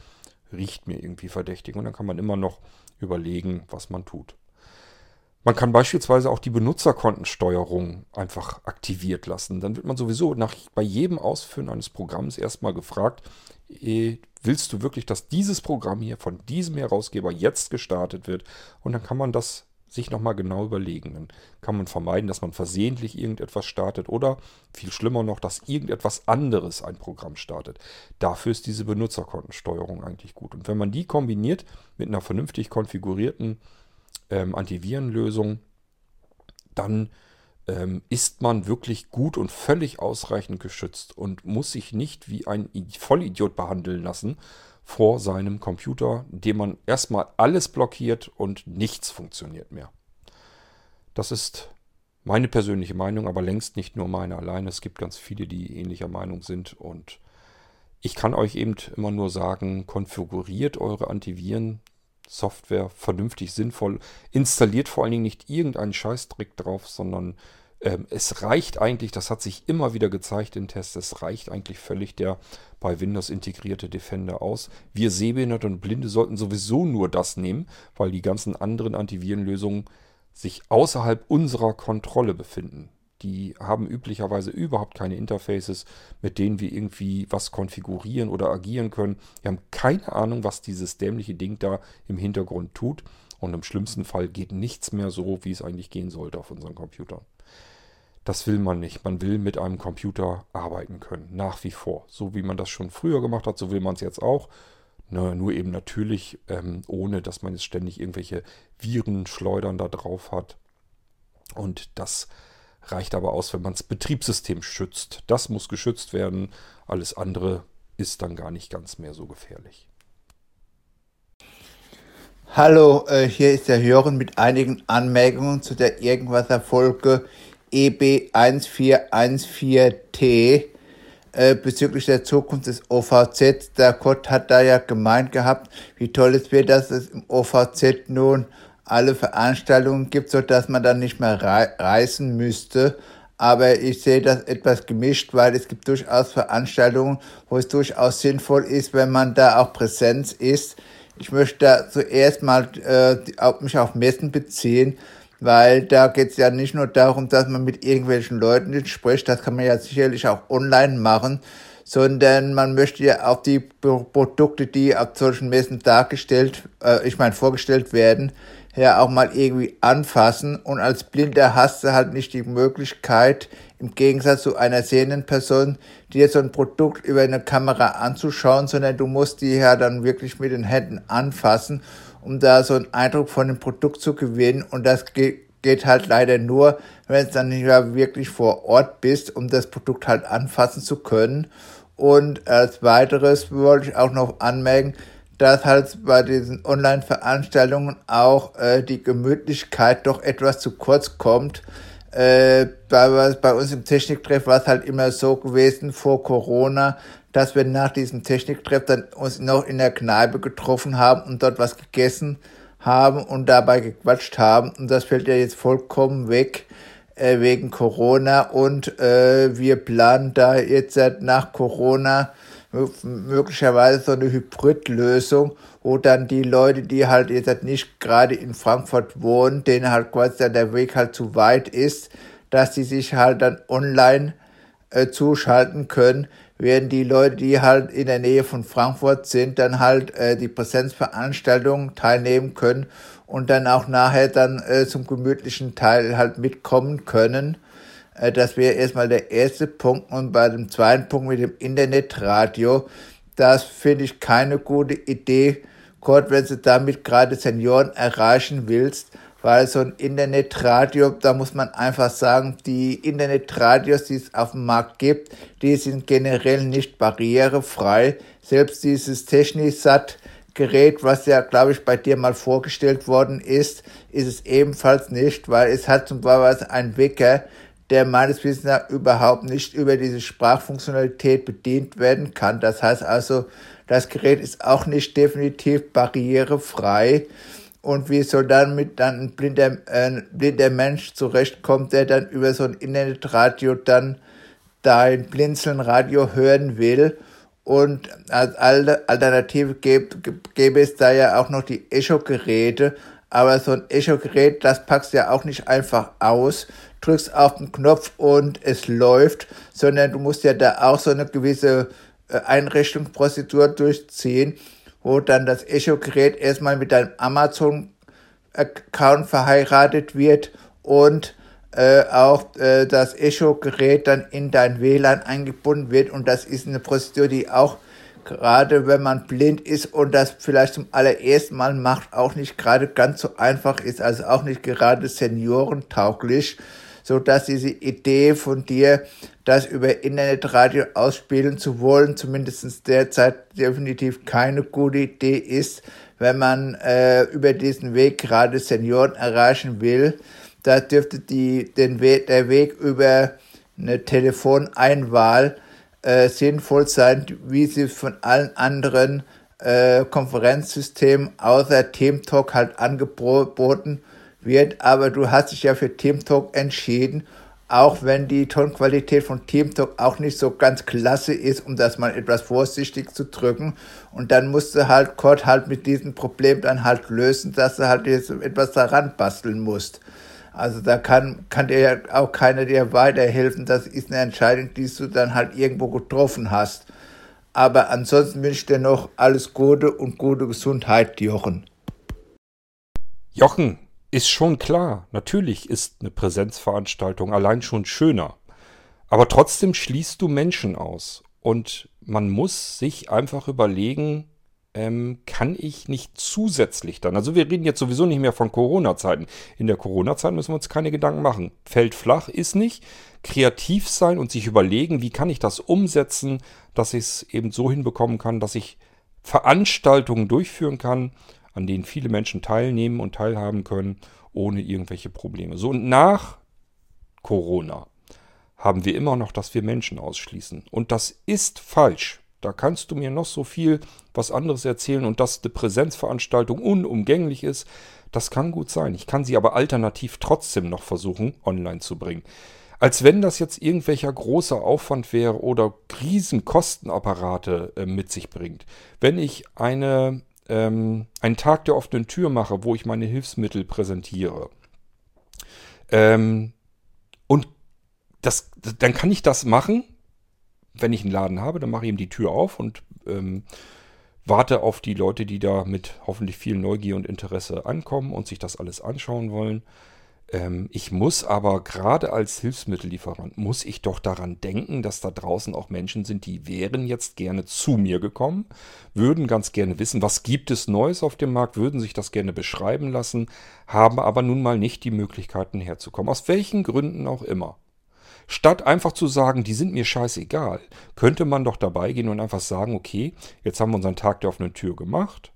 riecht mir irgendwie verdächtig. Und dann kann man immer noch überlegen, was man tut. Man kann beispielsweise auch die Benutzerkontensteuerung einfach aktiviert lassen. Dann wird man sowieso nach, bei jedem Ausführen eines Programms erstmal gefragt, äh, willst du wirklich, dass dieses Programm hier von diesem Herausgeber jetzt gestartet wird? Und dann kann man das sich nochmal genau überlegen. Dann kann man vermeiden, dass man versehentlich irgendetwas startet oder viel schlimmer noch, dass irgendetwas anderes ein Programm startet. Dafür ist diese Benutzerkontensteuerung eigentlich gut. Und wenn man die kombiniert mit einer vernünftig konfigurierten ähm, Antivirenlösung, dann ähm, ist man wirklich gut und völlig ausreichend geschützt und muss sich nicht wie ein Vollidiot behandeln lassen vor seinem Computer, dem man erstmal alles blockiert und nichts funktioniert mehr. Das ist meine persönliche Meinung, aber längst nicht nur meine alleine. Es gibt ganz viele, die ähnlicher Meinung sind und ich kann euch eben immer nur sagen, konfiguriert eure Antiviren-Software vernünftig sinnvoll. Installiert vor allen Dingen nicht irgendeinen Scheißdreck drauf, sondern ähm, es reicht eigentlich, das hat sich immer wieder gezeigt in Tests, es reicht eigentlich völlig der bei Windows integrierte Defender aus. Wir Sehbehinderte und Blinde sollten sowieso nur das nehmen, weil die ganzen anderen Antivirenlösungen sich außerhalb unserer Kontrolle befinden. Die haben üblicherweise überhaupt keine Interfaces, mit denen wir irgendwie was konfigurieren oder agieren können. Wir haben keine Ahnung, was dieses dämliche Ding da im Hintergrund tut. Und im schlimmsten Fall geht nichts mehr so, wie es eigentlich gehen sollte auf unseren Computern. Das will man nicht. Man will mit einem Computer arbeiten können, nach wie vor. So wie man das schon früher gemacht hat, so will man es jetzt auch. Ne, nur eben natürlich, ähm, ohne dass man jetzt ständig irgendwelche Virenschleudern da drauf hat. Und das reicht aber aus, wenn man das Betriebssystem schützt. Das muss geschützt werden. Alles andere ist dann gar nicht ganz mehr so gefährlich. Hallo, äh, hier ist der Hören mit einigen Anmerkungen zu der Irgendwaser Folge EB1414T äh, bezüglich der Zukunft des OVZ. Der Kurt hat da ja gemeint gehabt, wie toll es wäre, dass es im OVZ nun alle Veranstaltungen gibt, so dass man dann nicht mehr reisen müsste. Aber ich sehe das etwas gemischt, weil es gibt durchaus Veranstaltungen, wo es durchaus sinnvoll ist, wenn man da auch Präsenz ist. Ich möchte da zuerst mal äh, mich auf Messen beziehen, weil da geht es ja nicht nur darum, dass man mit irgendwelchen Leuten spricht, das kann man ja sicherlich auch online machen, sondern man möchte ja auch die Produkte, die auf solchen Messen dargestellt, äh, ich meine vorgestellt werden, ja auch mal irgendwie anfassen. Und als Blinder hast du halt nicht die Möglichkeit, im Gegensatz zu einer sehenden Person, dir so ein Produkt über eine Kamera anzuschauen, sondern du musst die ja dann wirklich mit den Händen anfassen, um da so einen Eindruck von dem Produkt zu gewinnen. Und das geht geht halt leider nur, wenn du dann nicht mehr wirklich vor Ort bist, um das Produkt halt anfassen zu können. Und als weiteres wollte ich auch noch anmerken, dass halt bei diesen Online-Veranstaltungen auch äh, die Gemütlichkeit doch etwas zu kurz kommt. Äh, bei, bei uns im Techniktreff war es halt immer so gewesen vor Corona, dass wir nach diesem Techniktreff dann uns noch in der Kneipe getroffen haben und dort was gegessen haben und dabei gequatscht haben. Und das fällt ja jetzt vollkommen weg äh, wegen Corona. Und äh, wir planen da jetzt nach Corona möglicherweise so eine Hybridlösung, wo dann die Leute, die halt jetzt halt nicht gerade in Frankfurt wohnen, denen halt quasi der Weg halt zu weit ist, dass die sich halt dann online äh, zuschalten können, während die Leute, die halt in der Nähe von Frankfurt sind, dann halt äh, die Präsenzveranstaltung teilnehmen können und dann auch nachher dann äh, zum gemütlichen Teil halt mitkommen können. Äh, das wäre erstmal der erste Punkt. Und bei dem zweiten Punkt mit dem Internetradio, das finde ich keine gute Idee, Gott, wenn du damit gerade Senioren erreichen willst, weil so ein Internetradio, da muss man einfach sagen, die Internetradios, die es auf dem Markt gibt, die sind generell nicht barrierefrei. Selbst dieses Technisat Gerät, was ja, glaube ich, bei dir mal vorgestellt worden ist, ist es ebenfalls nicht, weil es hat zum Beispiel einen Wecker, der meines Wissens nach überhaupt nicht über diese Sprachfunktionalität bedient werden kann. Das heißt also, das Gerät ist auch nicht definitiv barrierefrei. Und wie soll dann mit dann ein blinder, äh, blinder Mensch zurechtkommt, der dann über so ein Internetradio dann dein Blinzeln-Radio hören will? Und als Alternative gäbe, gäbe es da ja auch noch die Echo-Geräte. Aber so ein Echo-Gerät, das packst du ja auch nicht einfach aus, drückst auf den Knopf und es läuft, sondern du musst ja da auch so eine gewisse äh, Einrichtungsprozedur durchziehen, wo dann das Echo-Gerät erstmal mit deinem Amazon-Account verheiratet wird und äh, auch äh, das Echo-Gerät dann in dein WLAN eingebunden wird. Und das ist eine Prozedur, die auch gerade wenn man blind ist und das vielleicht zum allerersten Mal macht, auch nicht gerade ganz so einfach ist, also auch nicht gerade seniorentauglich so dass diese Idee von dir, das über Internetradio ausspielen zu wollen, zumindest derzeit definitiv keine gute Idee ist, wenn man äh, über diesen Weg gerade Senioren erreichen will. Da dürfte die, den Weg, der Weg über eine Telefoneinwahl äh, sinnvoll sein, wie sie von allen anderen äh, Konferenzsystemen außer TeamTalk halt angeboten wird, aber du hast dich ja für TeamTalk entschieden, auch wenn die Tonqualität von TeamTalk auch nicht so ganz klasse ist, um das mal etwas vorsichtig zu drücken. Und dann musst du halt Kurt halt mit diesem Problem dann halt lösen, dass du halt jetzt etwas daran basteln musst. Also da kann, kann dir ja auch keiner dir weiterhelfen. Das ist eine Entscheidung, die du dann halt irgendwo getroffen hast. Aber ansonsten wünsche ich dir noch alles Gute und gute Gesundheit, Jochen. Jochen, ist schon klar. Natürlich ist eine Präsenzveranstaltung allein schon schöner. Aber trotzdem schließt du Menschen aus. Und man muss sich einfach überlegen, ähm, kann ich nicht zusätzlich dann, also wir reden jetzt sowieso nicht mehr von Corona-Zeiten. In der Corona-Zeit müssen wir uns keine Gedanken machen. Fällt flach ist nicht. Kreativ sein und sich überlegen, wie kann ich das umsetzen, dass ich es eben so hinbekommen kann, dass ich Veranstaltungen durchführen kann, an denen viele Menschen teilnehmen und teilhaben können, ohne irgendwelche Probleme. So und nach Corona haben wir immer noch, dass wir Menschen ausschließen. Und das ist falsch. Da kannst du mir noch so viel was anderes erzählen und dass eine Präsenzveranstaltung unumgänglich ist. Das kann gut sein. Ich kann sie aber alternativ trotzdem noch versuchen, online zu bringen. Als wenn das jetzt irgendwelcher großer Aufwand wäre oder Riesenkostenapparate äh, mit sich bringt. Wenn ich eine, ähm, einen Tag der offenen Tür mache, wo ich meine Hilfsmittel präsentiere, ähm, und das, dann kann ich das machen, wenn ich einen Laden habe, dann mache ich ihm die Tür auf und ähm, warte auf die Leute, die da mit hoffentlich viel Neugier und Interesse ankommen und sich das alles anschauen wollen. Ähm, ich muss aber gerade als Hilfsmittellieferant, muss ich doch daran denken, dass da draußen auch Menschen sind, die wären jetzt gerne zu mir gekommen, würden ganz gerne wissen, was gibt es Neues auf dem Markt, würden sich das gerne beschreiben lassen, haben aber nun mal nicht die Möglichkeiten herzukommen, aus welchen Gründen auch immer. Statt einfach zu sagen, die sind mir scheißegal, könnte man doch dabei gehen und einfach sagen, okay, jetzt haben wir unseren Tag der offenen Tür gemacht.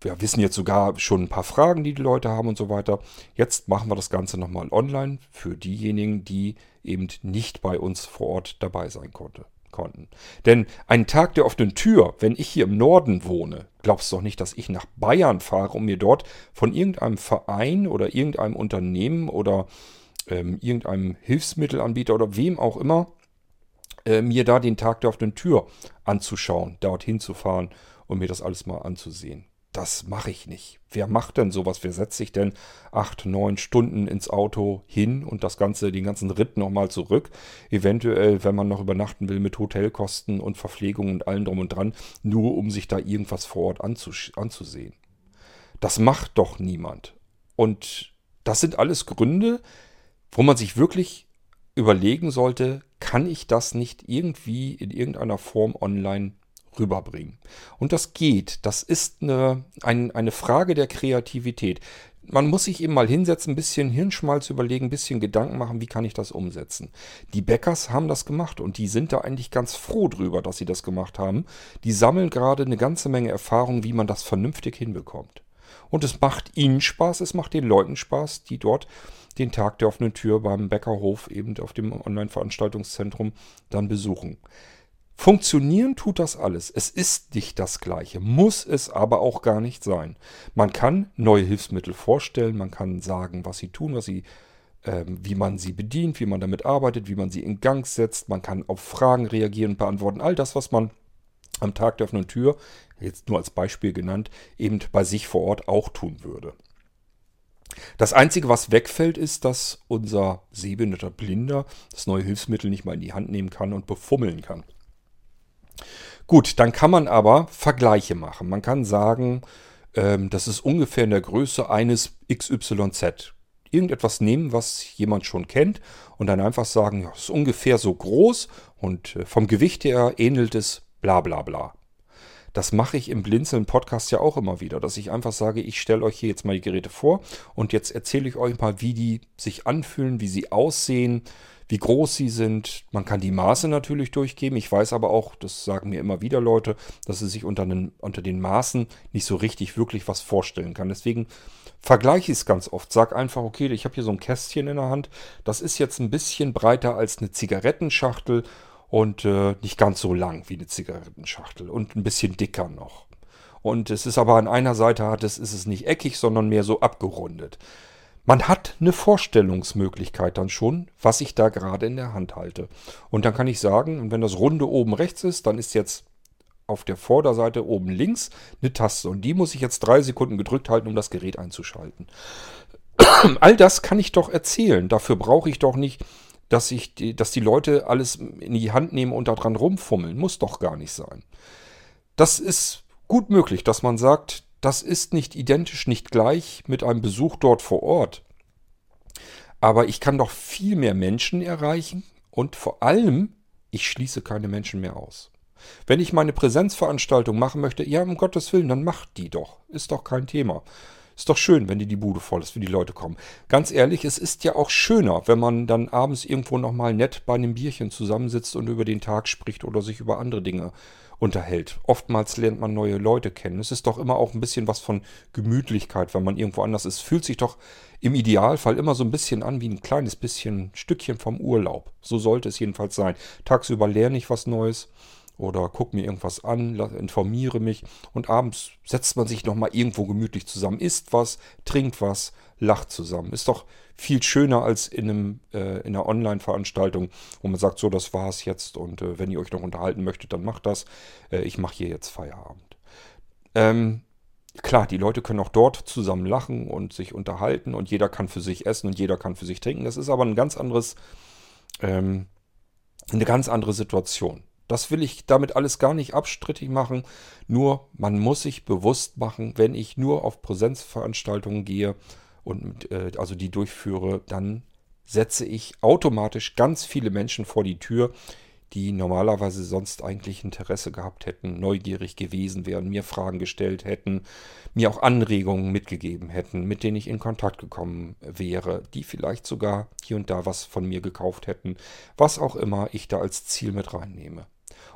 Wir wissen jetzt sogar schon ein paar Fragen, die die Leute haben und so weiter. Jetzt machen wir das Ganze nochmal online für diejenigen, die eben nicht bei uns vor Ort dabei sein konnte, konnten. Denn ein Tag der offenen Tür, wenn ich hier im Norden wohne, glaubst du doch nicht, dass ich nach Bayern fahre, um mir dort von irgendeinem Verein oder irgendeinem Unternehmen oder ähm, irgendeinem Hilfsmittelanbieter oder wem auch immer, äh, mir da den Tag der offenen Tür anzuschauen, dorthin zu fahren und mir das alles mal anzusehen. Das mache ich nicht. Wer macht denn sowas? Wer setzt sich denn acht, neun Stunden ins Auto hin und das Ganze, den ganzen Ritt nochmal zurück? Eventuell, wenn man noch übernachten will, mit Hotelkosten und Verpflegung und allem drum und dran, nur um sich da irgendwas vor Ort anzus anzusehen. Das macht doch niemand. Und das sind alles Gründe, wo man sich wirklich überlegen sollte, kann ich das nicht irgendwie in irgendeiner Form online rüberbringen? Und das geht. Das ist eine, ein, eine Frage der Kreativität. Man muss sich eben mal hinsetzen, ein bisschen Hirnschmalz überlegen, ein bisschen Gedanken machen, wie kann ich das umsetzen. Die Bäckers haben das gemacht und die sind da eigentlich ganz froh drüber, dass sie das gemacht haben. Die sammeln gerade eine ganze Menge Erfahrung, wie man das vernünftig hinbekommt. Und es macht ihnen Spaß, es macht den Leuten Spaß, die dort den Tag der offenen Tür beim Bäckerhof eben auf dem Online-Veranstaltungszentrum dann besuchen. Funktionieren tut das alles. Es ist nicht das gleiche, muss es aber auch gar nicht sein. Man kann neue Hilfsmittel vorstellen, man kann sagen, was sie tun, was sie, äh, wie man sie bedient, wie man damit arbeitet, wie man sie in Gang setzt. Man kann auf Fragen reagieren und beantworten. All das, was man am Tag der offenen Tür, jetzt nur als Beispiel genannt, eben bei sich vor Ort auch tun würde. Das Einzige, was wegfällt, ist, dass unser sehbehinderter Blinder das neue Hilfsmittel nicht mal in die Hand nehmen kann und befummeln kann. Gut, dann kann man aber Vergleiche machen. Man kann sagen, ähm, das ist ungefähr in der Größe eines XYZ. Irgendetwas nehmen, was jemand schon kennt und dann einfach sagen, ja, ist ungefähr so groß und äh, vom Gewicht her ähnelt es bla bla bla. Das mache ich im Blinzeln-Podcast ja auch immer wieder, dass ich einfach sage, ich stelle euch hier jetzt mal die Geräte vor und jetzt erzähle ich euch mal, wie die sich anfühlen, wie sie aussehen, wie groß sie sind. Man kann die Maße natürlich durchgeben. Ich weiß aber auch, das sagen mir immer wieder Leute, dass sie sich unter den, unter den Maßen nicht so richtig wirklich was vorstellen kann. Deswegen vergleiche ich es ganz oft. Sag einfach, okay, ich habe hier so ein Kästchen in der Hand. Das ist jetzt ein bisschen breiter als eine Zigarettenschachtel und äh, nicht ganz so lang wie eine Zigarettenschachtel und ein bisschen dicker noch. Und es ist aber an einer Seite hat es, ist es nicht eckig, sondern mehr so abgerundet. Man hat eine Vorstellungsmöglichkeit dann schon, was ich da gerade in der Hand halte. Und dann kann ich sagen, wenn das Runde oben rechts ist, dann ist jetzt auf der Vorderseite oben links eine Taste. Und die muss ich jetzt drei Sekunden gedrückt halten, um das Gerät einzuschalten. All das kann ich doch erzählen. Dafür brauche ich doch nicht, dass, ich die, dass die Leute alles in die Hand nehmen und daran rumfummeln. Muss doch gar nicht sein. Das ist gut möglich, dass man sagt, das ist nicht identisch, nicht gleich mit einem Besuch dort vor Ort. Aber ich kann doch viel mehr Menschen erreichen und vor allem, ich schließe keine Menschen mehr aus. Wenn ich meine Präsenzveranstaltung machen möchte, ja, um Gottes Willen, dann macht die doch. Ist doch kein Thema. Ist doch schön, wenn die die Bude voll ist, wenn die Leute kommen. Ganz ehrlich, es ist ja auch schöner, wenn man dann abends irgendwo nochmal nett bei einem Bierchen zusammensitzt und über den Tag spricht oder sich über andere Dinge unterhält. Oftmals lernt man neue Leute kennen. Es ist doch immer auch ein bisschen was von Gemütlichkeit, wenn man irgendwo anders ist. Fühlt sich doch im Idealfall immer so ein bisschen an wie ein kleines bisschen Stückchen vom Urlaub. So sollte es jedenfalls sein. Tagsüber lerne ich was Neues oder gucke mir irgendwas an, informiere mich und abends setzt man sich nochmal irgendwo gemütlich zusammen, isst was, trinkt was, lacht zusammen. Ist doch viel schöner als in, einem, äh, in einer Online-Veranstaltung, wo man sagt, so, das war's jetzt und äh, wenn ihr euch noch unterhalten möchtet, dann macht das. Äh, ich mache hier jetzt Feierabend. Ähm, klar, die Leute können auch dort zusammen lachen und sich unterhalten und jeder kann für sich essen und jeder kann für sich trinken. Das ist aber ein ganz anderes, ähm, eine ganz andere Situation. Das will ich damit alles gar nicht abstrittig machen. Nur man muss sich bewusst machen, wenn ich nur auf Präsenzveranstaltungen gehe und äh, also die durchführe, dann setze ich automatisch ganz viele Menschen vor die Tür, die normalerweise sonst eigentlich Interesse gehabt hätten, neugierig gewesen wären, mir Fragen gestellt hätten, mir auch Anregungen mitgegeben hätten, mit denen ich in Kontakt gekommen wäre, die vielleicht sogar hier und da was von mir gekauft hätten, was auch immer ich da als Ziel mit reinnehme.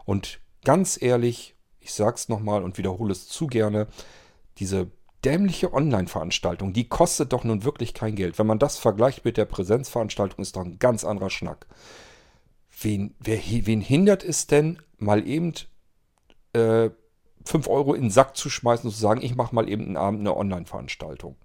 Und ganz ehrlich, ich sag's nochmal und wiederhole es zu gerne, diese dämliche Online-Veranstaltung, die kostet doch nun wirklich kein Geld. Wenn man das vergleicht mit der Präsenzveranstaltung, ist doch ein ganz anderer Schnack. Wen, wer, wen hindert es denn, mal eben äh, 5 Euro in den Sack zu schmeißen und zu sagen, ich mache mal eben einen Abend eine Online-Veranstaltung?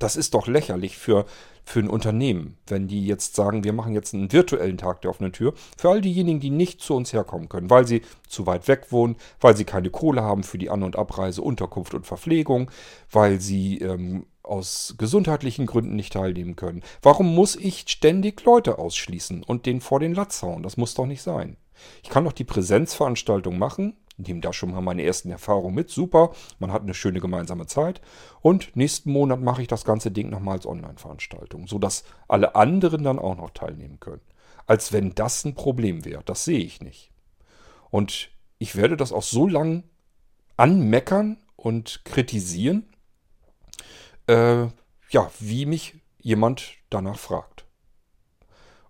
Das ist doch lächerlich für, für ein Unternehmen, wenn die jetzt sagen, wir machen jetzt einen virtuellen Tag der offenen Tür. Für all diejenigen, die nicht zu uns herkommen können, weil sie zu weit weg wohnen, weil sie keine Kohle haben für die An- und Abreise, Unterkunft und Verpflegung, weil sie ähm, aus gesundheitlichen Gründen nicht teilnehmen können. Warum muss ich ständig Leute ausschließen und den vor den Latz hauen? Das muss doch nicht sein. Ich kann doch die Präsenzveranstaltung machen, nehme da schon mal meine ersten Erfahrungen mit. Super, man hat eine schöne gemeinsame Zeit. Und nächsten Monat mache ich das ganze Ding nochmal als Online-Veranstaltung, sodass alle anderen dann auch noch teilnehmen können. Als wenn das ein Problem wäre. Das sehe ich nicht. Und ich werde das auch so lang anmeckern und kritisieren, äh, ja, wie mich jemand danach fragt.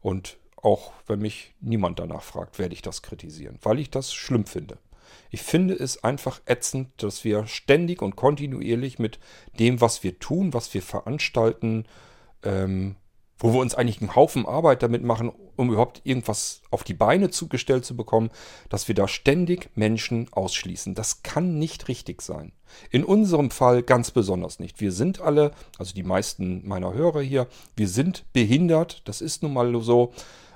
Und auch wenn mich niemand danach fragt, werde ich das kritisieren, weil ich das schlimm finde. Ich finde es einfach ätzend, dass wir ständig und kontinuierlich mit dem, was wir tun, was wir veranstalten, ähm, wo wir uns eigentlich einen Haufen Arbeit damit machen, um überhaupt irgendwas auf die Beine zugestellt zu bekommen, dass wir da ständig Menschen ausschließen. Das kann nicht richtig sein. In unserem Fall ganz besonders nicht. Wir sind alle, also die meisten meiner Hörer hier, wir sind behindert. Das ist nun mal so.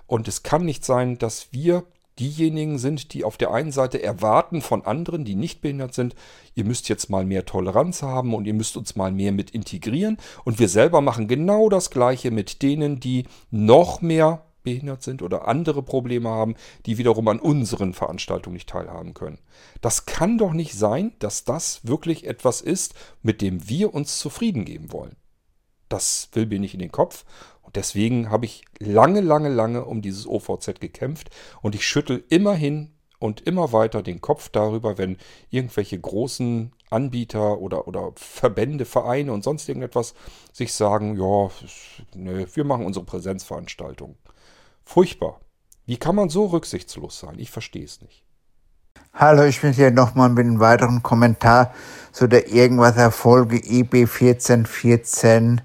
Und es kann nicht sein, dass wir diejenigen sind, die auf der einen Seite erwarten von anderen, die nicht behindert sind, ihr müsst jetzt mal mehr Toleranz haben und ihr müsst uns mal mehr mit integrieren. Und wir selber machen genau das Gleiche mit denen, die noch mehr behindert sind oder andere Probleme haben, die wiederum an unseren Veranstaltungen nicht teilhaben können. Das kann doch nicht sein, dass das wirklich etwas ist, mit dem wir uns zufrieden geben wollen. Das will mir nicht in den Kopf deswegen habe ich lange, lange, lange um dieses OVZ gekämpft und ich schüttel immerhin und immer weiter den Kopf darüber, wenn irgendwelche großen Anbieter oder, oder Verbände, Vereine und sonst irgendetwas sich sagen, ja, nö, wir machen unsere Präsenzveranstaltung. Furchtbar. Wie kann man so rücksichtslos sein? Ich verstehe es nicht. Hallo, ich bin hier nochmal mit einem weiteren Kommentar zu der irgendwas Folge IB 1414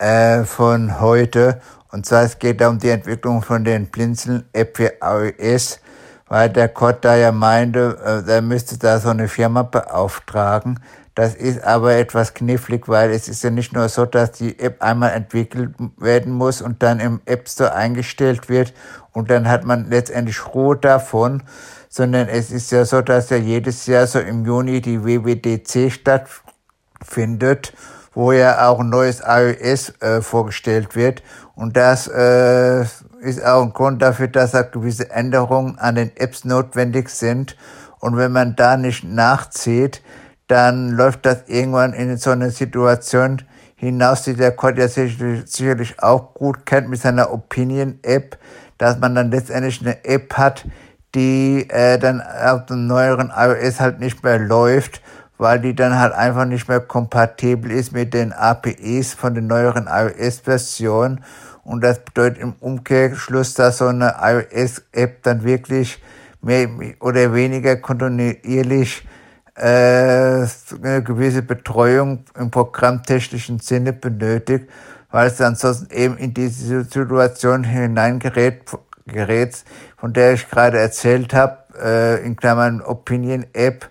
äh, von heute. Und zwar es geht da um die Entwicklung von den Blinzeln-App für iOS, weil der Code da ja meinte, äh, er müsste da so eine Firma beauftragen. Das ist aber etwas knifflig, weil es ist ja nicht nur so, dass die App einmal entwickelt werden muss und dann im App Store eingestellt wird und dann hat man letztendlich Ruhe davon, sondern es ist ja so, dass ja jedes Jahr so im Juni die WWDC stattfindet wo ja auch ein neues iOS äh, vorgestellt wird. Und das äh, ist auch ein Grund dafür, dass da gewisse Änderungen an den Apps notwendig sind. Und wenn man da nicht nachzieht, dann läuft das irgendwann in so eine Situation hinaus, die der Code ja sicherlich, auch gut kennt mit seiner Opinion-App, dass man dann letztendlich eine App hat, die äh, dann auf dem neueren iOS halt nicht mehr läuft, weil die dann halt einfach nicht mehr kompatibel ist mit den APIs von den neueren iOS-Versionen. Und das bedeutet im Umkehrschluss, dass so eine iOS-App dann wirklich mehr oder weniger kontinuierlich äh, eine gewisse Betreuung im programmtechnischen Sinne benötigt, weil es ansonsten eben in diese Situation hineingerät, gerät, von der ich gerade erzählt habe, äh, in Klammern Opinion App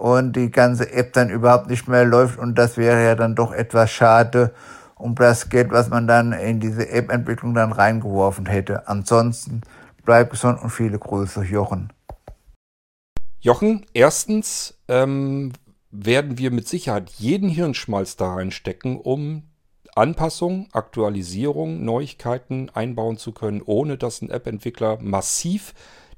und die ganze App dann überhaupt nicht mehr läuft und das wäre ja dann doch etwas schade um das Geld, was man dann in diese App-Entwicklung dann reingeworfen hätte. Ansonsten bleibt gesund und viele Grüße, Jochen. Jochen, erstens ähm, werden wir mit Sicherheit jeden Hirnschmalz da reinstecken, um Anpassungen, Aktualisierungen, Neuigkeiten einbauen zu können, ohne dass ein App-Entwickler massiv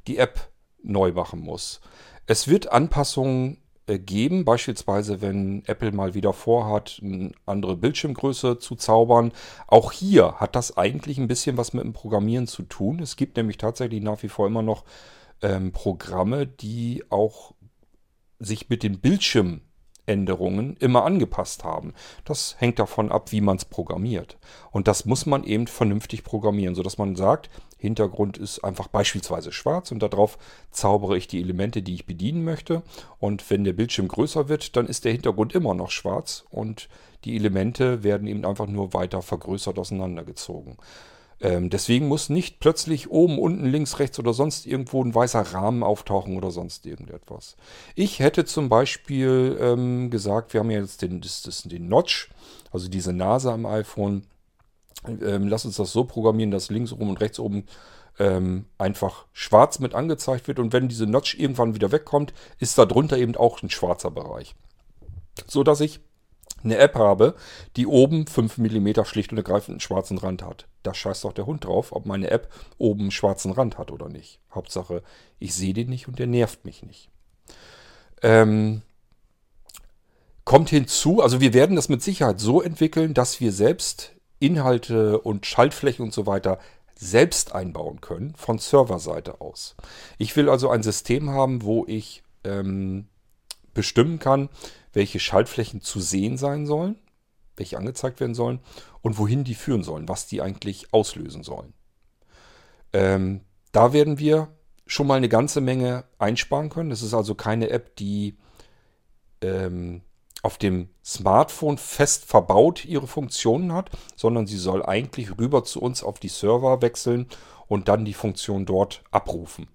die App neu machen muss. Es wird Anpassungen geben, beispielsweise wenn Apple mal wieder vorhat, eine andere Bildschirmgröße zu zaubern. Auch hier hat das eigentlich ein bisschen was mit dem Programmieren zu tun. Es gibt nämlich tatsächlich nach wie vor immer noch ähm, Programme, die auch sich mit den Bildschirmänderungen immer angepasst haben. Das hängt davon ab, wie man es programmiert. Und das muss man eben vernünftig programmieren, sodass man sagt, Hintergrund ist einfach beispielsweise schwarz und darauf zaubere ich die Elemente, die ich bedienen möchte. Und wenn der Bildschirm größer wird, dann ist der Hintergrund immer noch schwarz und die Elemente werden eben einfach nur weiter vergrößert auseinandergezogen. Ähm, deswegen muss nicht plötzlich oben, unten, links, rechts oder sonst irgendwo ein weißer Rahmen auftauchen oder sonst irgendetwas. Ich hätte zum Beispiel ähm, gesagt, wir haben ja jetzt den, das, das, den Notch, also diese Nase am iPhone. Ähm, lass uns das so programmieren, dass links oben und rechts oben ähm, einfach schwarz mit angezeigt wird. Und wenn diese Notch irgendwann wieder wegkommt, ist da drunter eben auch ein schwarzer Bereich. So dass ich eine App habe, die oben 5 mm schlicht und ergreifend einen schwarzen Rand hat. Da scheißt doch der Hund drauf, ob meine App oben einen schwarzen Rand hat oder nicht. Hauptsache, ich sehe den nicht und der nervt mich nicht. Ähm, kommt hinzu, also wir werden das mit Sicherheit so entwickeln, dass wir selbst Inhalte und Schaltfläche und so weiter selbst einbauen können, von Serverseite aus. Ich will also ein System haben, wo ich ähm, bestimmen kann, welche Schaltflächen zu sehen sein sollen, welche angezeigt werden sollen und wohin die führen sollen, was die eigentlich auslösen sollen. Ähm, da werden wir schon mal eine ganze Menge einsparen können. Das ist also keine App, die ähm, auf dem Smartphone fest verbaut ihre Funktionen hat, sondern sie soll eigentlich rüber zu uns auf die Server wechseln und dann die Funktion dort abrufen.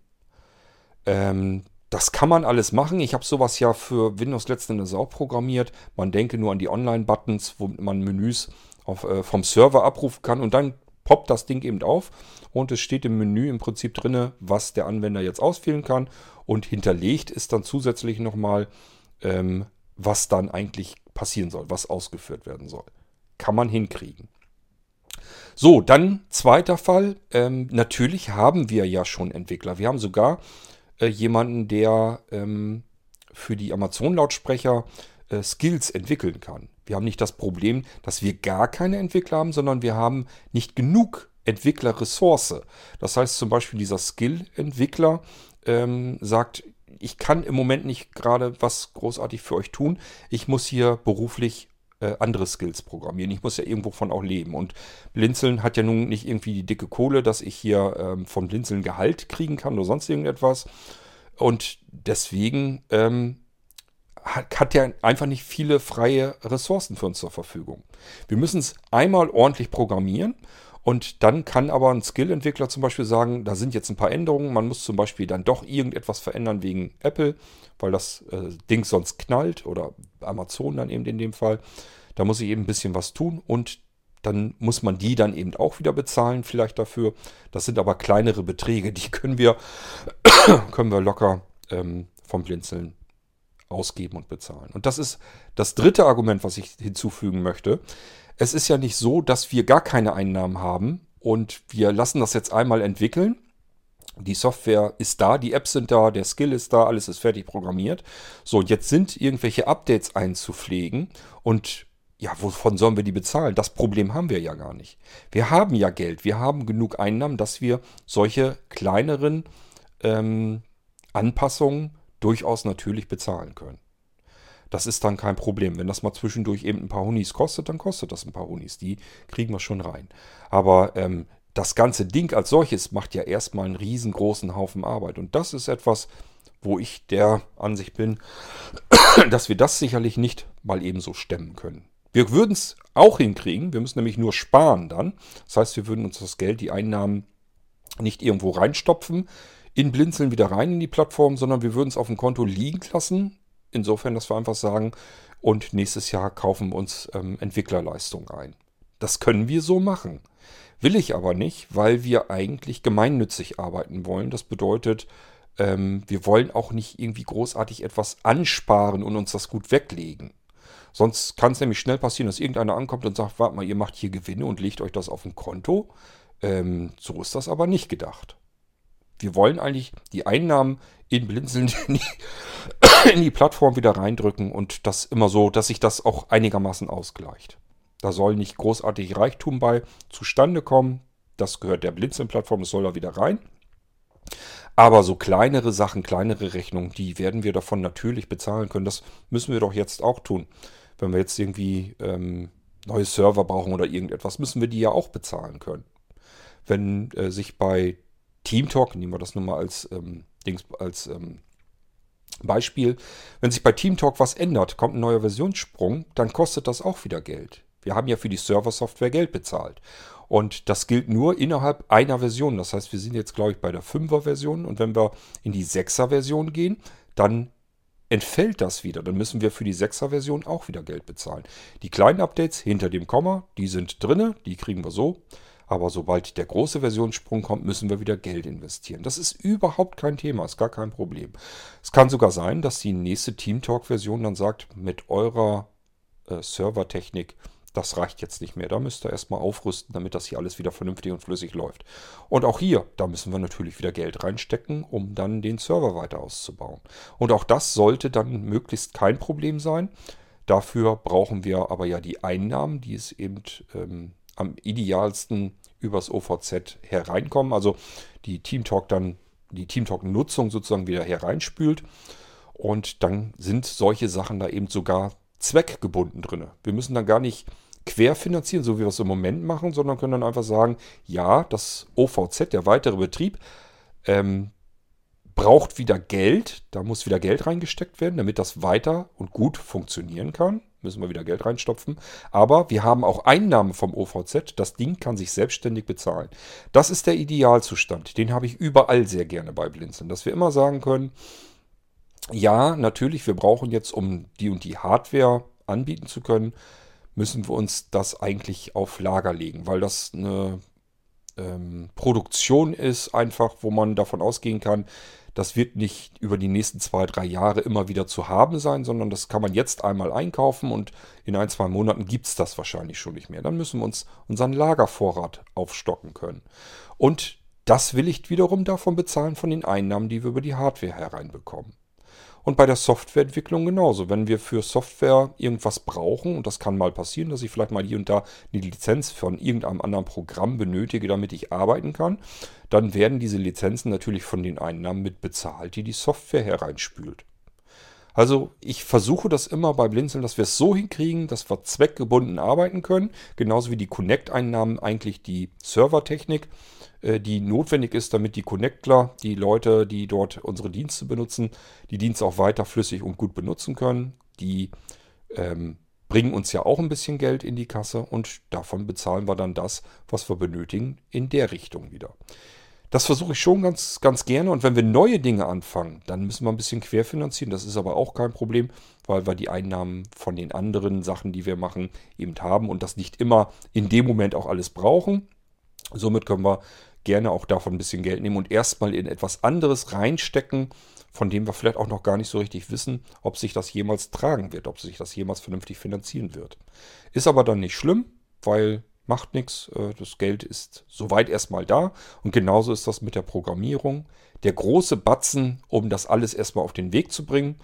Ähm, das kann man alles machen. Ich habe sowas ja für Windows letzten Endes auch programmiert. Man denke nur an die Online-Buttons, wo man Menüs auf, äh, vom Server abrufen kann und dann poppt das Ding eben auf und es steht im Menü im Prinzip drin, was der Anwender jetzt auswählen kann und hinterlegt ist dann zusätzlich nochmal, ähm, was dann eigentlich passieren soll, was ausgeführt werden soll. Kann man hinkriegen. So, dann zweiter Fall. Ähm, natürlich haben wir ja schon Entwickler. Wir haben sogar äh, jemanden, der ähm, für die Amazon-Lautsprecher äh, Skills entwickeln kann. Wir haben nicht das Problem, dass wir gar keine Entwickler haben, sondern wir haben nicht genug Entwicklerressource. Das heißt zum Beispiel, dieser Skill-Entwickler ähm, sagt, ich kann im Moment nicht gerade was großartig für euch tun. Ich muss hier beruflich äh, andere Skills programmieren. Ich muss ja irgendwo von auch leben. Und Blinzeln hat ja nun nicht irgendwie die dicke Kohle, dass ich hier ähm, von Blinzeln Gehalt kriegen kann oder sonst irgendetwas. Und deswegen ähm, hat, hat ja einfach nicht viele freie Ressourcen für uns zur Verfügung. Wir müssen es einmal ordentlich programmieren und dann kann aber ein Skill-Entwickler zum Beispiel sagen, da sind jetzt ein paar Änderungen. Man muss zum Beispiel dann doch irgendetwas verändern wegen Apple, weil das äh, Ding sonst knallt oder Amazon dann eben in dem Fall. Da muss ich eben ein bisschen was tun und dann muss man die dann eben auch wieder bezahlen vielleicht dafür. Das sind aber kleinere Beträge, die können wir, können wir locker ähm, vom Blinzeln ausgeben und bezahlen. Und das ist das dritte Argument, was ich hinzufügen möchte. Es ist ja nicht so, dass wir gar keine Einnahmen haben und wir lassen das jetzt einmal entwickeln. Die Software ist da, die Apps sind da, der Skill ist da, alles ist fertig programmiert. So, und jetzt sind irgendwelche Updates einzupflegen und ja, wovon sollen wir die bezahlen? Das Problem haben wir ja gar nicht. Wir haben ja Geld, wir haben genug Einnahmen, dass wir solche kleineren ähm, Anpassungen durchaus natürlich bezahlen können. Das ist dann kein Problem. Wenn das mal zwischendurch eben ein paar Hunis kostet, dann kostet das ein paar Hunis. Die kriegen wir schon rein. Aber ähm, das ganze Ding als solches macht ja erstmal einen riesengroßen Haufen Arbeit. Und das ist etwas, wo ich der Ansicht bin, dass wir das sicherlich nicht mal ebenso stemmen können. Wir würden es auch hinkriegen. Wir müssen nämlich nur sparen dann. Das heißt, wir würden uns das Geld, die Einnahmen nicht irgendwo reinstopfen, in Blinzeln wieder rein in die Plattform, sondern wir würden es auf dem Konto liegen lassen. Insofern, dass wir einfach sagen, und nächstes Jahr kaufen wir uns ähm, Entwicklerleistung ein. Das können wir so machen. Will ich aber nicht, weil wir eigentlich gemeinnützig arbeiten wollen. Das bedeutet, ähm, wir wollen auch nicht irgendwie großartig etwas ansparen und uns das gut weglegen. Sonst kann es nämlich schnell passieren, dass irgendeiner ankommt und sagt, warte mal, ihr macht hier Gewinne und legt euch das auf ein Konto. Ähm, so ist das aber nicht gedacht wir wollen eigentlich die Einnahmen in Blinzeln in die, in die Plattform wieder reindrücken und das immer so, dass sich das auch einigermaßen ausgleicht. Da soll nicht großartig Reichtum bei zustande kommen. Das gehört der Blinzeln-Plattform, das soll da wieder rein. Aber so kleinere Sachen, kleinere Rechnungen, die werden wir davon natürlich bezahlen können. Das müssen wir doch jetzt auch tun. Wenn wir jetzt irgendwie ähm, neue Server brauchen oder irgendetwas, müssen wir die ja auch bezahlen können. Wenn äh, sich bei TeamTalk, nehmen wir das nur mal als, ähm, Dings, als ähm, Beispiel, wenn sich bei TeamTalk was ändert, kommt ein neuer Versionssprung, dann kostet das auch wieder Geld. Wir haben ja für die Server-Software Geld bezahlt. Und das gilt nur innerhalb einer Version. Das heißt, wir sind jetzt, glaube ich, bei der 5er-Version. Und wenn wir in die 6er-Version gehen, dann entfällt das wieder. Dann müssen wir für die 6er-Version auch wieder Geld bezahlen. Die kleinen Updates hinter dem Komma, die sind drinne, die kriegen wir so. Aber sobald der große Versionssprung kommt, müssen wir wieder Geld investieren. Das ist überhaupt kein Thema, ist gar kein Problem. Es kann sogar sein, dass die nächste TeamTalk-Version dann sagt, mit eurer äh, Servertechnik, das reicht jetzt nicht mehr. Da müsst ihr erstmal aufrüsten, damit das hier alles wieder vernünftig und flüssig läuft. Und auch hier, da müssen wir natürlich wieder Geld reinstecken, um dann den Server weiter auszubauen. Und auch das sollte dann möglichst kein Problem sein. Dafür brauchen wir aber ja die Einnahmen, die es eben ähm, am idealsten übers OVZ hereinkommen. Also die TeamTalk dann, die TeamTalk-Nutzung sozusagen wieder hereinspült. Und dann sind solche Sachen da eben sogar zweckgebunden drin. Wir müssen dann gar nicht querfinanzieren, so wie wir es im Moment machen, sondern können dann einfach sagen, ja, das OVZ, der weitere Betrieb, ähm, braucht wieder Geld. Da muss wieder Geld reingesteckt werden, damit das weiter und gut funktionieren kann müssen wir wieder Geld reinstopfen. Aber wir haben auch Einnahmen vom OVZ. Das Ding kann sich selbstständig bezahlen. Das ist der Idealzustand. Den habe ich überall sehr gerne bei Blinzeln. Dass wir immer sagen können, ja, natürlich, wir brauchen jetzt, um die und die Hardware anbieten zu können, müssen wir uns das eigentlich auf Lager legen, weil das eine ähm, Produktion ist, einfach, wo man davon ausgehen kann, das wird nicht über die nächsten zwei, drei Jahre immer wieder zu haben sein, sondern das kann man jetzt einmal einkaufen und in ein, zwei Monaten gibt es das wahrscheinlich schon nicht mehr. Dann müssen wir uns unseren Lagervorrat aufstocken können. Und das will ich wiederum davon bezahlen von den Einnahmen, die wir über die Hardware hereinbekommen. Und bei der Softwareentwicklung genauso. Wenn wir für Software irgendwas brauchen, und das kann mal passieren, dass ich vielleicht mal hier und da eine Lizenz von irgendeinem anderen Programm benötige, damit ich arbeiten kann, dann werden diese Lizenzen natürlich von den Einnahmen mit bezahlt, die die Software hereinspült. Also ich versuche das immer bei Blinzeln, dass wir es so hinkriegen, dass wir zweckgebunden arbeiten können, genauso wie die Connect-Einnahmen eigentlich die Servertechnik äh, die notwendig ist, damit die Connectler, die Leute, die dort unsere Dienste benutzen, die Dienste auch weiter flüssig und gut benutzen können. Die ähm, bringen uns ja auch ein bisschen Geld in die Kasse und davon bezahlen wir dann das, was wir benötigen, in der Richtung wieder. Das versuche ich schon ganz, ganz gerne. Und wenn wir neue Dinge anfangen, dann müssen wir ein bisschen querfinanzieren. Das ist aber auch kein Problem, weil wir die Einnahmen von den anderen Sachen, die wir machen, eben haben und das nicht immer in dem Moment auch alles brauchen. Somit können wir gerne auch davon ein bisschen Geld nehmen und erstmal in etwas anderes reinstecken, von dem wir vielleicht auch noch gar nicht so richtig wissen, ob sich das jemals tragen wird, ob sich das jemals vernünftig finanzieren wird. Ist aber dann nicht schlimm, weil macht nichts. Äh, das Geld ist soweit erstmal da. Und genauso ist das mit der Programmierung. Der große Batzen, um das alles erstmal auf den Weg zu bringen,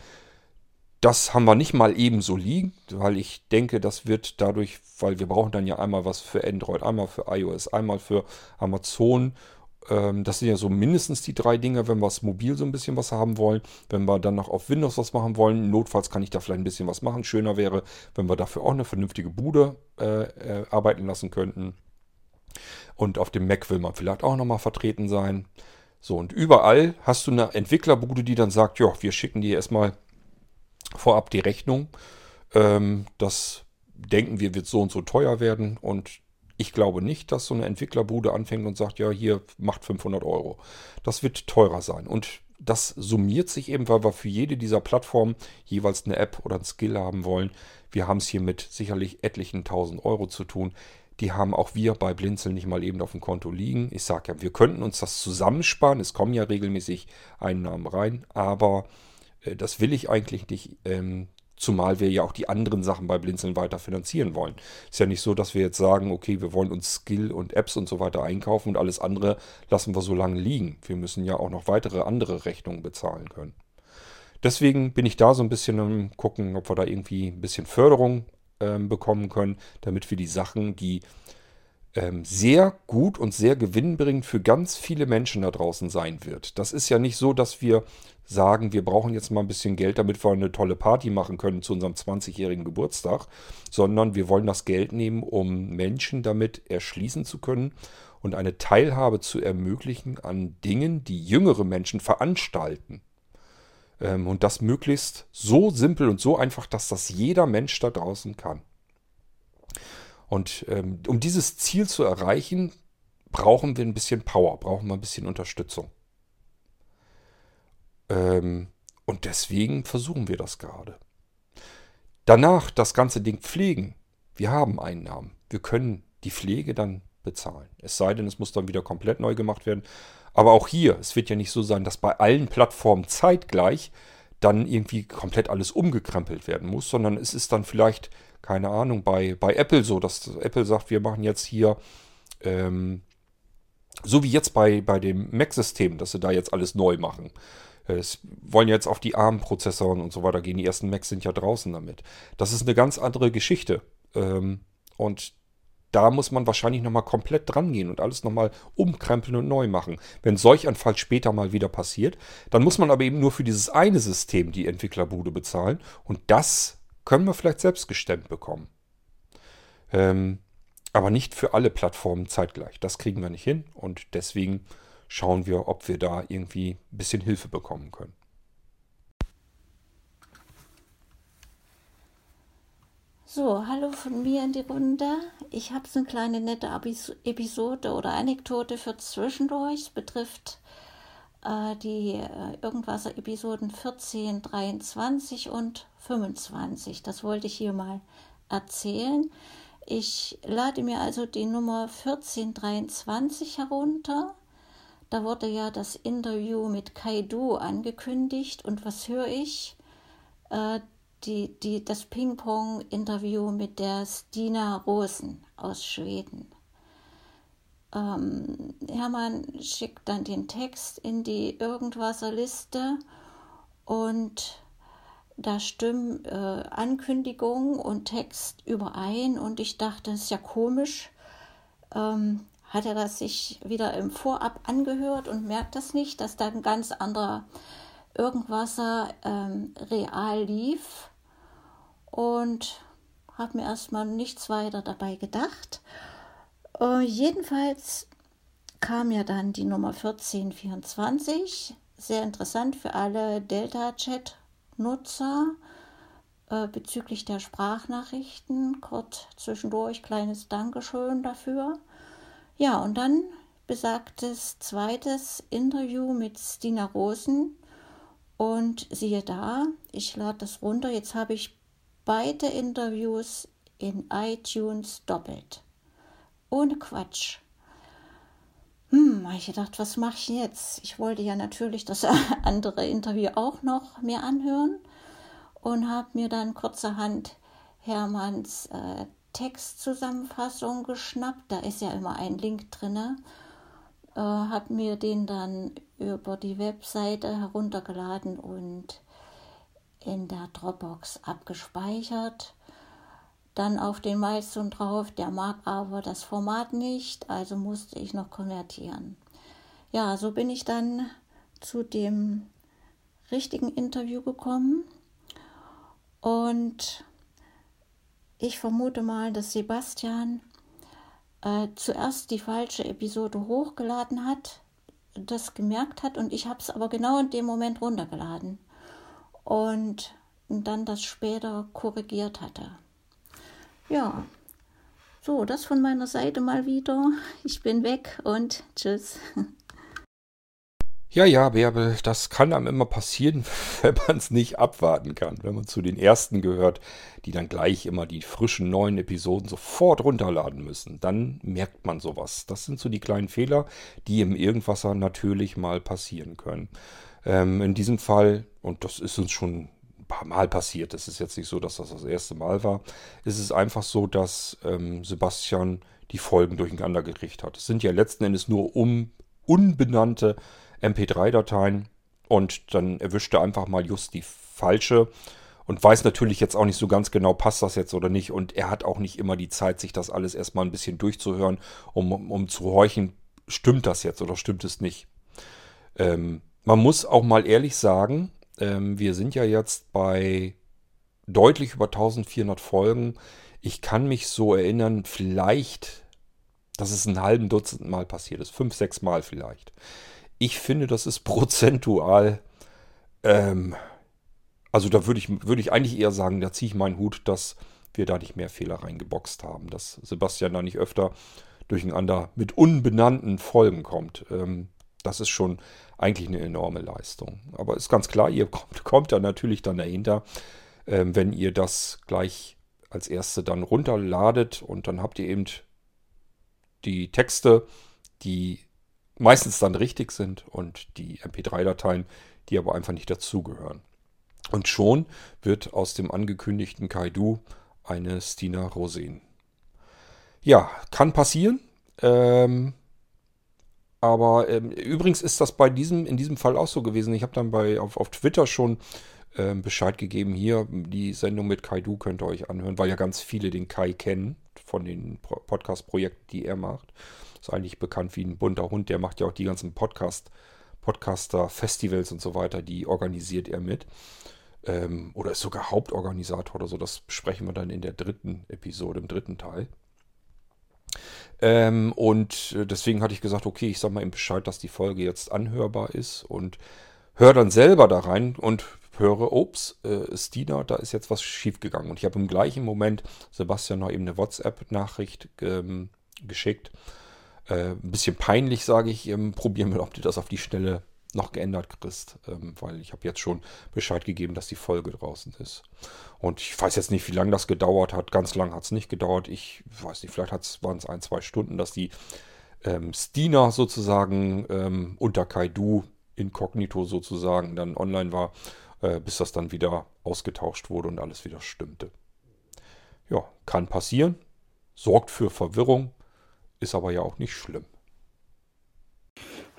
das haben wir nicht mal ebenso liegen, weil ich denke, das wird dadurch, weil wir brauchen dann ja einmal was für Android, einmal für iOS, einmal für Amazon ähm, das sind ja so mindestens die drei Dinge, wenn wir es mobil so ein bisschen was haben wollen. Wenn wir dann noch auf Windows was machen wollen, notfalls kann ich da vielleicht ein bisschen was machen. Schöner wäre, wenn wir dafür auch eine vernünftige Bude äh, äh, arbeiten lassen könnten. Und auf dem Mac will man vielleicht auch nochmal vertreten sein. So, und überall hast du eine Entwicklerbude, die dann sagt, ja, wir schicken dir erstmal vorab die Rechnung. Ähm, das denken wir, wird so und so teuer werden und ich glaube nicht, dass so eine Entwicklerbude anfängt und sagt, ja, hier macht 500 Euro. Das wird teurer sein. Und das summiert sich eben, weil wir für jede dieser Plattformen jeweils eine App oder ein Skill haben wollen. Wir haben es hier mit sicherlich etlichen 1000 Euro zu tun. Die haben auch wir bei Blinzeln nicht mal eben auf dem Konto liegen. Ich sage ja, wir könnten uns das zusammensparen. Es kommen ja regelmäßig Einnahmen rein, aber das will ich eigentlich nicht. Ähm, Zumal wir ja auch die anderen Sachen bei Blinzeln weiter finanzieren wollen. Ist ja nicht so, dass wir jetzt sagen, okay, wir wollen uns Skill und Apps und so weiter einkaufen und alles andere lassen wir so lange liegen. Wir müssen ja auch noch weitere andere Rechnungen bezahlen können. Deswegen bin ich da so ein bisschen am gucken, ob wir da irgendwie ein bisschen Förderung äh, bekommen können, damit wir die Sachen, die sehr gut und sehr gewinnbringend für ganz viele Menschen da draußen sein wird. Das ist ja nicht so, dass wir sagen, wir brauchen jetzt mal ein bisschen Geld, damit wir eine tolle Party machen können zu unserem 20-jährigen Geburtstag, sondern wir wollen das Geld nehmen, um Menschen damit erschließen zu können und eine Teilhabe zu ermöglichen an Dingen, die jüngere Menschen veranstalten. Ähm, und das möglichst so simpel und so einfach, dass das jeder Mensch da draußen kann. Und ähm, um dieses Ziel zu erreichen, brauchen wir ein bisschen Power, brauchen wir ein bisschen Unterstützung. Ähm, und deswegen versuchen wir das gerade. Danach das ganze Ding pflegen. Wir haben Einnahmen. Wir können die Pflege dann bezahlen. Es sei denn, es muss dann wieder komplett neu gemacht werden. Aber auch hier, es wird ja nicht so sein, dass bei allen Plattformen zeitgleich dann irgendwie komplett alles umgekrempelt werden muss, sondern es ist dann vielleicht, keine Ahnung, bei, bei Apple so, dass Apple sagt, wir machen jetzt hier, ähm, so wie jetzt bei, bei dem Mac-System, dass sie da jetzt alles neu machen. Es wollen jetzt auf die ARM-Prozessoren und so weiter gehen. Die ersten Macs sind ja draußen damit. Das ist eine ganz andere Geschichte. Ähm, und da muss man wahrscheinlich nochmal komplett dran gehen und alles nochmal umkrempeln und neu machen. Wenn solch ein Fall später mal wieder passiert, dann muss man aber eben nur für dieses eine System die Entwicklerbude bezahlen. Und das können wir vielleicht selbst gestemmt bekommen. Ähm, aber nicht für alle Plattformen zeitgleich. Das kriegen wir nicht hin und deswegen schauen wir, ob wir da irgendwie ein bisschen Hilfe bekommen können. So, hallo von mir in die Runde. Ich habe so eine kleine nette Episode oder Anekdote für zwischendurch. Es betrifft die äh, Irgendwasser-Episoden 14, 23 und 25. Das wollte ich hier mal erzählen. Ich lade mir also die Nummer 1423 herunter da wurde ja das Interview mit Kaidu angekündigt und was höre ich? Äh, die, die, das Ping-Pong-Interview mit der Stina Rosen aus Schweden. Ähm, Hermann schickt dann den Text in die Irgendwaser-Liste und da stimmen äh, Ankündigung und Text überein und ich dachte, das ist ja komisch. Ähm, hat er das sich wieder im Vorab angehört und merkt das nicht, dass da ein ganz anderer Irgendwasser ähm, real lief und habe mir erstmal nichts weiter dabei gedacht. Äh, jedenfalls kam ja dann die Nummer 1424, sehr interessant für alle Delta-Chat-Nutzer äh, bezüglich der Sprachnachrichten. Kurz zwischendurch kleines Dankeschön dafür. Ja, und dann besagtes zweites Interview mit Stina Rosen. Und siehe da, ich lade das runter. Jetzt habe ich beide Interviews in iTunes doppelt. Ohne Quatsch. Hm, habe ich gedacht, was mache ich jetzt? Ich wollte ja natürlich das andere Interview auch noch mir anhören und habe mir dann kurzerhand Hermanns äh, Textzusammenfassung geschnappt. Da ist ja immer ein Link drin. Äh, habe mir den dann über die Webseite heruntergeladen und in der Dropbox abgespeichert. Dann auf den Milestone drauf, der mag aber das Format nicht, also musste ich noch konvertieren. Ja, so bin ich dann zu dem richtigen Interview gekommen und ich vermute mal, dass Sebastian äh, zuerst die falsche Episode hochgeladen hat, das gemerkt hat und ich habe es aber genau in dem Moment runtergeladen und dann das später korrigiert hatte. Ja, so, das von meiner Seite mal wieder. Ich bin weg und tschüss. Ja, ja, Bärbel, das kann einem immer passieren, wenn man es nicht abwarten kann. Wenn man zu den Ersten gehört, die dann gleich immer die frischen neuen Episoden sofort runterladen müssen, dann merkt man sowas. Das sind so die kleinen Fehler, die im Irgendwasser natürlich mal passieren können. Ähm, in diesem Fall, und das ist uns schon paar Mal passiert, es ist jetzt nicht so, dass das das erste Mal war, ist es einfach so, dass ähm, Sebastian die Folgen durcheinander gekriegt hat. Es sind ja letzten Endes nur um unbenannte MP3-Dateien und dann erwischt er einfach mal just die falsche und weiß natürlich jetzt auch nicht so ganz genau, passt das jetzt oder nicht. Und er hat auch nicht immer die Zeit, sich das alles erstmal ein bisschen durchzuhören, um, um, um zu horchen, stimmt das jetzt oder stimmt es nicht. Ähm, man muss auch mal ehrlich sagen, ähm, wir sind ja jetzt bei deutlich über 1400 Folgen. Ich kann mich so erinnern, vielleicht, dass es ein halben Dutzend Mal passiert ist. Fünf, sechs Mal vielleicht. Ich finde, das ist prozentual. Ähm, also da würde ich, würde ich eigentlich eher sagen, da ziehe ich meinen Hut, dass wir da nicht mehr Fehler reingeboxt haben. Dass Sebastian da nicht öfter durcheinander mit unbenannten Folgen kommt. Ähm, das ist schon eigentlich eine enorme Leistung. Aber ist ganz klar, ihr kommt, kommt da natürlich dann dahinter, ähm, wenn ihr das gleich als erste dann runterladet und dann habt ihr eben die Texte, die meistens dann richtig sind und die MP3-Dateien, die aber einfach nicht dazugehören. Und schon wird aus dem angekündigten Kaidu eine Stina Rosen. Ja, kann passieren. Ähm, aber ähm, übrigens ist das bei diesem, in diesem Fall auch so gewesen. Ich habe dann bei, auf, auf Twitter schon ähm, Bescheid gegeben, hier, die Sendung mit Kaidu könnt ihr euch anhören, weil ja ganz viele den Kai kennen von den Podcast-Projekten, die er macht. Ist eigentlich bekannt wie ein bunter Hund. Der macht ja auch die ganzen Podcast, Podcaster-Festivals und so weiter. Die organisiert er mit. Ähm, oder ist sogar Hauptorganisator oder so. Das besprechen wir dann in der dritten Episode, im dritten Teil. Ähm, und äh, deswegen hatte ich gesagt, okay, ich sag mal ihm Bescheid, dass die Folge jetzt anhörbar ist und höre dann selber da rein und höre, ups, äh, Stina, da ist jetzt was schiefgegangen. Und ich habe im gleichen Moment Sebastian noch eben eine WhatsApp-Nachricht ähm, geschickt äh, ein bisschen peinlich, sage ich. Ähm, probieren wir, ob du das auf die Schnelle noch geändert kriegst, ähm, weil ich habe jetzt schon Bescheid gegeben, dass die Folge draußen ist. Und ich weiß jetzt nicht, wie lange das gedauert hat. Ganz lang hat es nicht gedauert. Ich weiß nicht, vielleicht waren es ein, zwei Stunden, dass die ähm, Stina sozusagen ähm, unter Kaidu inkognito sozusagen dann online war, äh, bis das dann wieder ausgetauscht wurde und alles wieder stimmte. Ja, kann passieren. Sorgt für Verwirrung. Ist aber ja auch nicht schlimm.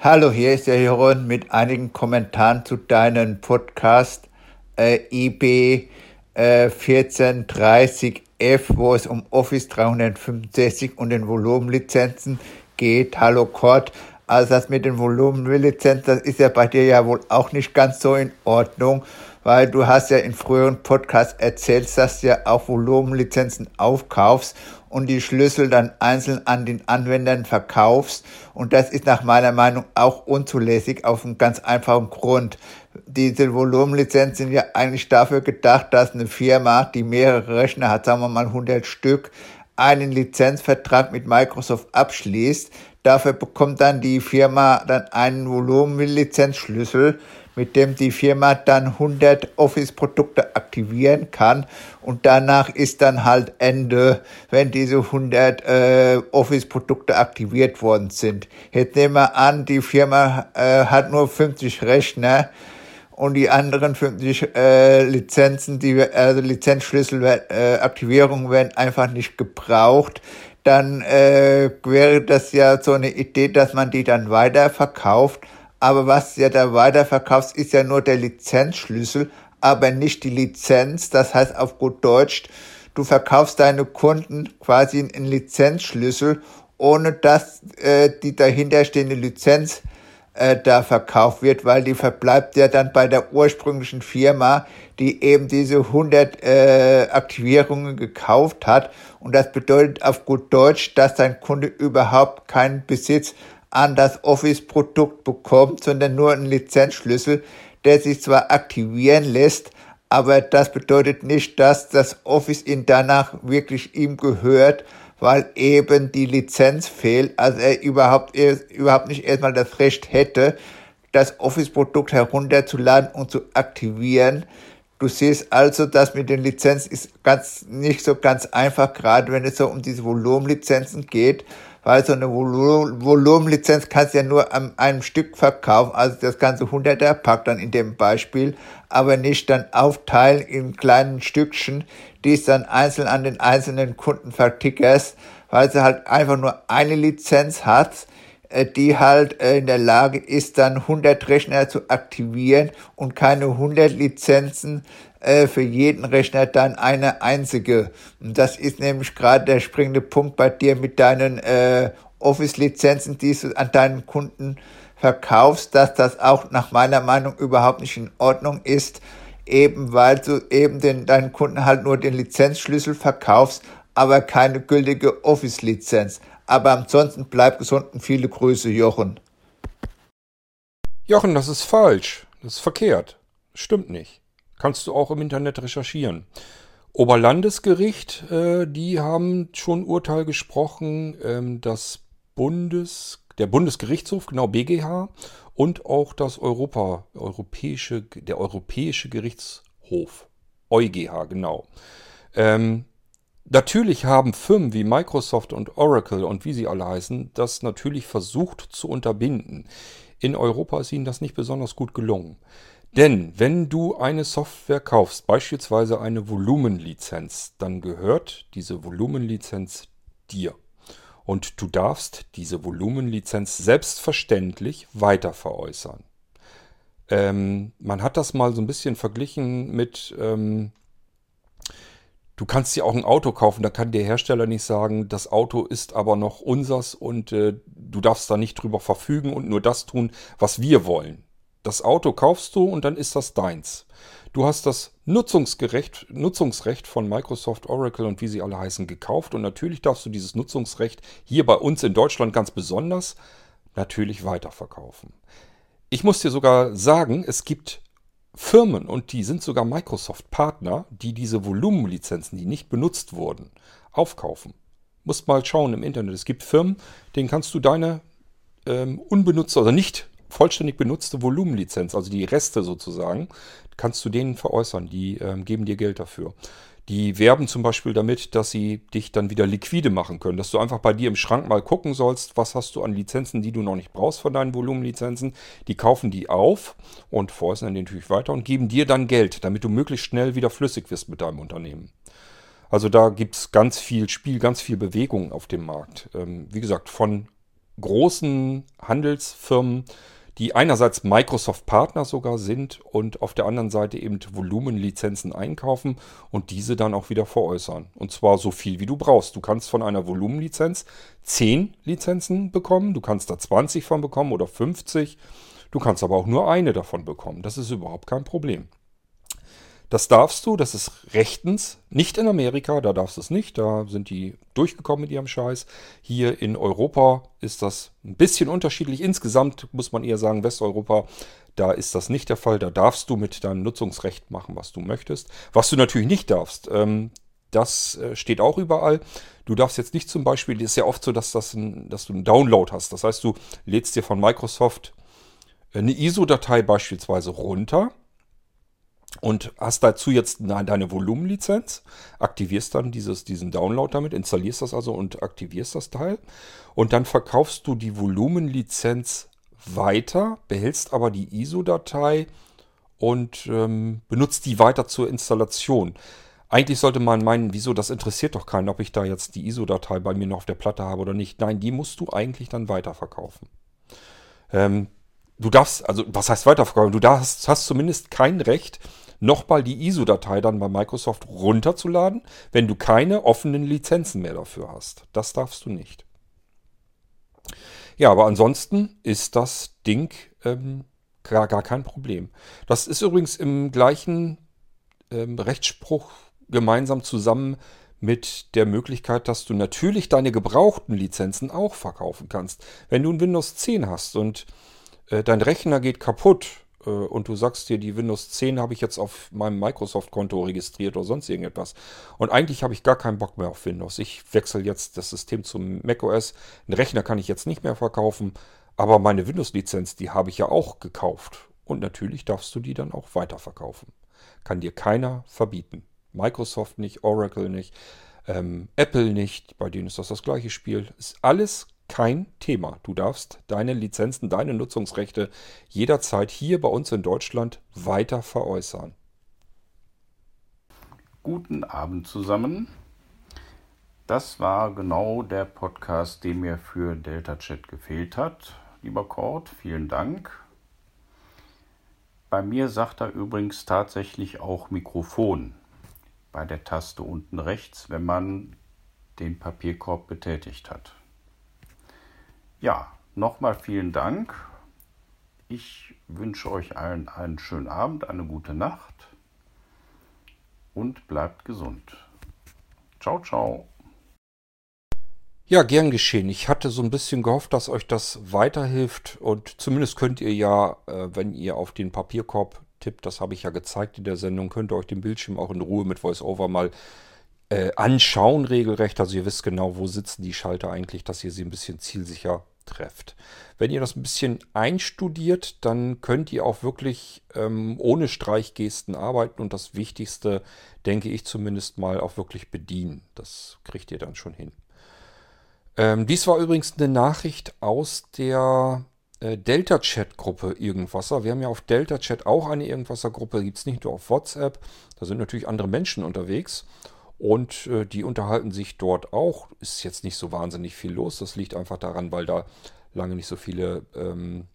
Hallo, hier ist der Jeroen mit einigen Kommentaren zu deinem Podcast äh, IB äh, 1430F, wo es um Office 365 und den Volumenlizenzen geht. Hallo Kurt. Also das mit den Volumenlizenzen, das ist ja bei dir ja wohl auch nicht ganz so in Ordnung, weil du hast ja in früheren Podcasts erzählt, dass du ja auch Volumenlizenzen aufkaufst und die Schlüssel dann einzeln an den Anwendern verkaufst. Und das ist nach meiner Meinung auch unzulässig auf einen ganz einfachen Grund. Diese Volumenlizenzen sind ja eigentlich dafür gedacht, dass eine Firma, die mehrere Rechner hat, sagen wir mal 100 Stück, einen Lizenzvertrag mit Microsoft abschließt. Dafür bekommt dann die Firma dann einen Volumenlizenzschlüssel, mit dem die Firma dann 100 Office-Produkte aktivieren kann und danach ist dann halt Ende, wenn diese 100 äh, Office-Produkte aktiviert worden sind. Jetzt nehmen wir an, die Firma äh, hat nur 50 Rechner und die anderen 50 äh, Lizenzen, die also Lizenzschlüssel äh, Aktivierungen werden einfach nicht gebraucht, dann äh, wäre das ja so eine Idee, dass man die dann weiterverkauft. Aber was ja da weiterverkaufst, ist ja nur der Lizenzschlüssel, aber nicht die Lizenz. Das heißt auf gut Deutsch, du verkaufst deine Kunden quasi einen Lizenzschlüssel, ohne dass äh, die dahinterstehende Lizenz äh, da verkauft wird, weil die verbleibt ja dann bei der ursprünglichen Firma, die eben diese 100 äh, Aktivierungen gekauft hat. Und das bedeutet auf gut Deutsch, dass dein Kunde überhaupt keinen Besitz an das Office-Produkt bekommt, sondern nur einen Lizenzschlüssel, der sich zwar aktivieren lässt, aber das bedeutet nicht, dass das Office ihn danach wirklich ihm gehört, weil eben die Lizenz fehlt, also er überhaupt, überhaupt nicht erstmal das Recht hätte, das Office-Produkt herunterzuladen und zu aktivieren. Du siehst also, dass mit den Lizenzen ist ganz, nicht so ganz einfach, gerade wenn es so um diese Volumenlizenzen geht, weil so eine Volumenlizenz kannst du ja nur an einem Stück verkaufen, also das ganze 100er Pack dann in dem Beispiel, aber nicht dann aufteilen in kleinen Stückchen, die es dann einzeln an den einzelnen Kunden vertickerst, weil sie halt einfach nur eine Lizenz hat, äh, die halt äh, in der Lage ist, dann 100 Rechner zu aktivieren und keine 100 Lizenzen äh, für jeden Rechner dann eine einzige. Und das ist nämlich gerade der springende Punkt bei dir mit deinen äh, Office-Lizenzen, die du an deinen Kunden verkaufst, dass das auch nach meiner Meinung überhaupt nicht in Ordnung ist, eben weil du eben den, deinen Kunden halt nur den Lizenzschlüssel verkaufst, aber keine gültige Office-Lizenz. Aber ansonsten bleib gesund und viele Grüße, Jochen. Jochen, das ist falsch. Das ist verkehrt. Stimmt nicht. Kannst du auch im Internet recherchieren. Oberlandesgericht, äh, die haben schon Urteil gesprochen, ähm, das Bundes, der Bundesgerichtshof, genau BGH, und auch das Europa, europäische, der Europäische Gerichtshof, EuGH, genau. Ähm, natürlich haben Firmen wie Microsoft und Oracle und wie sie alle heißen, das natürlich versucht zu unterbinden. In Europa ist ihnen das nicht besonders gut gelungen. Denn wenn du eine Software kaufst, beispielsweise eine Volumenlizenz, dann gehört diese Volumenlizenz dir. Und du darfst diese Volumenlizenz selbstverständlich weiter veräußern. Ähm, man hat das mal so ein bisschen verglichen mit, ähm, du kannst dir auch ein Auto kaufen, da kann der Hersteller nicht sagen, das Auto ist aber noch unsers und äh, du darfst da nicht drüber verfügen und nur das tun, was wir wollen. Das Auto kaufst du und dann ist das deins. Du hast das Nutzungsgerecht, Nutzungsrecht von Microsoft, Oracle und wie sie alle heißen gekauft und natürlich darfst du dieses Nutzungsrecht hier bei uns in Deutschland ganz besonders natürlich weiterverkaufen. Ich muss dir sogar sagen, es gibt Firmen und die sind sogar Microsoft-Partner, die diese Volumenlizenzen, die nicht benutzt wurden, aufkaufen. Musst mal schauen im Internet. Es gibt Firmen, denen kannst du deine ähm, unbenutzte oder nicht vollständig benutzte Volumenlizenz, also die Reste sozusagen, kannst du denen veräußern. Die ähm, geben dir Geld dafür. Die werben zum Beispiel damit, dass sie dich dann wieder liquide machen können, dass du einfach bei dir im Schrank mal gucken sollst, was hast du an Lizenzen, die du noch nicht brauchst von deinen Volumenlizenzen. Die kaufen die auf und veräußern die natürlich weiter und geben dir dann Geld, damit du möglichst schnell wieder flüssig wirst mit deinem Unternehmen. Also da gibt es ganz viel Spiel, ganz viel Bewegung auf dem Markt. Ähm, wie gesagt, von großen Handelsfirmen die einerseits Microsoft-Partner sogar sind und auf der anderen Seite eben Volumenlizenzen einkaufen und diese dann auch wieder veräußern. Und zwar so viel wie du brauchst. Du kannst von einer Volumenlizenz 10 Lizenzen bekommen, du kannst da 20 von bekommen oder 50. Du kannst aber auch nur eine davon bekommen. Das ist überhaupt kein Problem. Das darfst du, das ist rechtens, nicht in Amerika, da darfst du es nicht, da sind die durchgekommen mit ihrem Scheiß. Hier in Europa ist das ein bisschen unterschiedlich. Insgesamt muss man eher sagen, Westeuropa, da ist das nicht der Fall. Da darfst du mit deinem Nutzungsrecht machen, was du möchtest. Was du natürlich nicht darfst, ähm, das äh, steht auch überall. Du darfst jetzt nicht zum Beispiel, es ist ja oft so, dass, das ein, dass du einen Download hast. Das heißt, du lädst dir von Microsoft eine ISO-Datei beispielsweise runter und hast dazu jetzt deine Volumenlizenz, aktivierst dann dieses, diesen Download damit, installierst das also und aktivierst das Teil und dann verkaufst du die Volumenlizenz weiter, behältst aber die ISO-Datei und ähm, benutzt die weiter zur Installation. Eigentlich sollte man meinen, wieso, das interessiert doch keinen, ob ich da jetzt die ISO-Datei bei mir noch auf der Platte habe oder nicht. Nein, die musst du eigentlich dann weiterverkaufen. Ähm, du darfst, also was heißt weiterverkaufen? Du darfst, hast zumindest kein Recht, nochmal die ISO-Datei dann bei Microsoft runterzuladen, wenn du keine offenen Lizenzen mehr dafür hast. Das darfst du nicht. Ja, aber ansonsten ist das Ding ähm, gar, gar kein Problem. Das ist übrigens im gleichen ähm, Rechtsspruch gemeinsam zusammen mit der Möglichkeit, dass du natürlich deine gebrauchten Lizenzen auch verkaufen kannst. Wenn du ein Windows 10 hast und äh, dein Rechner geht kaputt und du sagst dir, die Windows 10 habe ich jetzt auf meinem Microsoft-Konto registriert oder sonst irgendetwas. Und eigentlich habe ich gar keinen Bock mehr auf Windows. Ich wechsle jetzt das System zum macOS. Einen Rechner kann ich jetzt nicht mehr verkaufen, aber meine Windows-Lizenz, die habe ich ja auch gekauft. Und natürlich darfst du die dann auch weiterverkaufen. Kann dir keiner verbieten. Microsoft nicht, Oracle nicht, ähm, Apple nicht, bei denen ist das das gleiche Spiel. Ist alles kein Thema. Du darfst deine Lizenzen, deine Nutzungsrechte jederzeit hier bei uns in Deutschland weiter veräußern. Guten Abend zusammen. Das war genau der Podcast, der mir für Delta Chat gefehlt hat. Lieber Cord, vielen Dank. Bei mir sagt er übrigens tatsächlich auch Mikrofon bei der Taste unten rechts, wenn man den Papierkorb betätigt hat. Ja, nochmal vielen Dank. Ich wünsche euch allen einen schönen Abend, eine gute Nacht und bleibt gesund. Ciao, ciao. Ja, gern geschehen. Ich hatte so ein bisschen gehofft, dass euch das weiterhilft und zumindest könnt ihr ja, äh, wenn ihr auf den Papierkorb tippt, das habe ich ja gezeigt in der Sendung, könnt ihr euch den Bildschirm auch in Ruhe mit VoiceOver mal äh, anschauen, regelrecht. Also ihr wisst genau, wo sitzen die Schalter eigentlich, dass ihr sie ein bisschen zielsicher trefft. Wenn ihr das ein bisschen einstudiert, dann könnt ihr auch wirklich ähm, ohne Streichgesten arbeiten und das Wichtigste, denke ich zumindest mal, auch wirklich bedienen. Das kriegt ihr dann schon hin. Ähm, dies war übrigens eine Nachricht aus der äh, Delta-Chat-Gruppe Irgendwasser. Wir haben ja auf Delta-Chat auch eine Irgendwasser-Gruppe, gibt es nicht nur auf WhatsApp. Da sind natürlich andere Menschen unterwegs. Und äh, die unterhalten sich dort auch. Ist jetzt nicht so wahnsinnig viel los. Das liegt einfach daran, weil da lange nicht so viele ähm,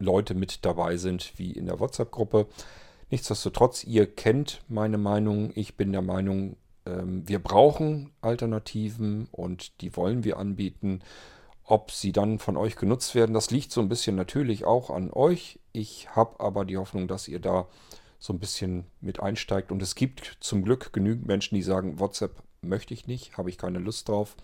Leute mit dabei sind wie in der WhatsApp-Gruppe. Nichtsdestotrotz, ihr kennt meine Meinung. Ich bin der Meinung, ähm, wir brauchen Alternativen und die wollen wir anbieten. Ob sie dann von euch genutzt werden, das liegt so ein bisschen natürlich auch an euch. Ich habe aber die Hoffnung, dass ihr da so ein bisschen mit einsteigt. Und es gibt zum Glück genügend Menschen, die sagen, WhatsApp möchte ich nicht, habe ich keine Lust drauf.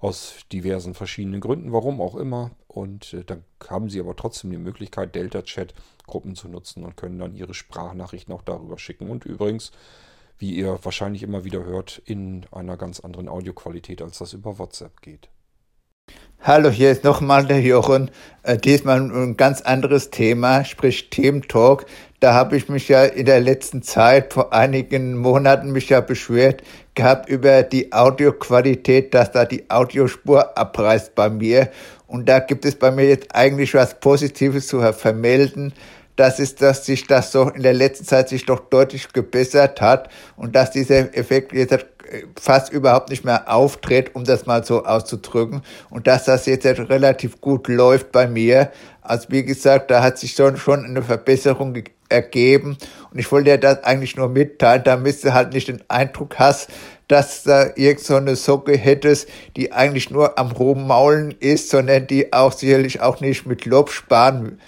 Aus diversen verschiedenen Gründen, warum auch immer. Und äh, dann haben sie aber trotzdem die Möglichkeit, Delta-Chat-Gruppen zu nutzen und können dann ihre Sprachnachrichten auch darüber schicken. Und übrigens, wie ihr wahrscheinlich immer wieder hört, in einer ganz anderen Audioqualität, als das über WhatsApp geht. Hallo, hier ist nochmal der Jochen. Äh, diesmal ein ganz anderes Thema, sprich Thementalk. Da habe ich mich ja in der letzten Zeit, vor einigen Monaten, mich ja beschwert gehabt über die Audioqualität, dass da die Audiospur abreißt bei mir. Und da gibt es bei mir jetzt eigentlich was Positives zu vermelden. Das ist, dass sich das so in der letzten Zeit sich doch deutlich gebessert hat und dass dieser Effekt jetzt fast überhaupt nicht mehr auftritt, um das mal so auszudrücken. Und dass das jetzt relativ gut läuft bei mir. Also wie gesagt, da hat sich schon, schon eine Verbesserung ergeben. Und ich wollte dir das eigentlich nur mitteilen, damit du halt nicht den Eindruck hast, dass da irgend so eine Socke hättest, die eigentlich nur am Rummaulen ist, sondern die auch sicherlich auch nicht mit Lob sparen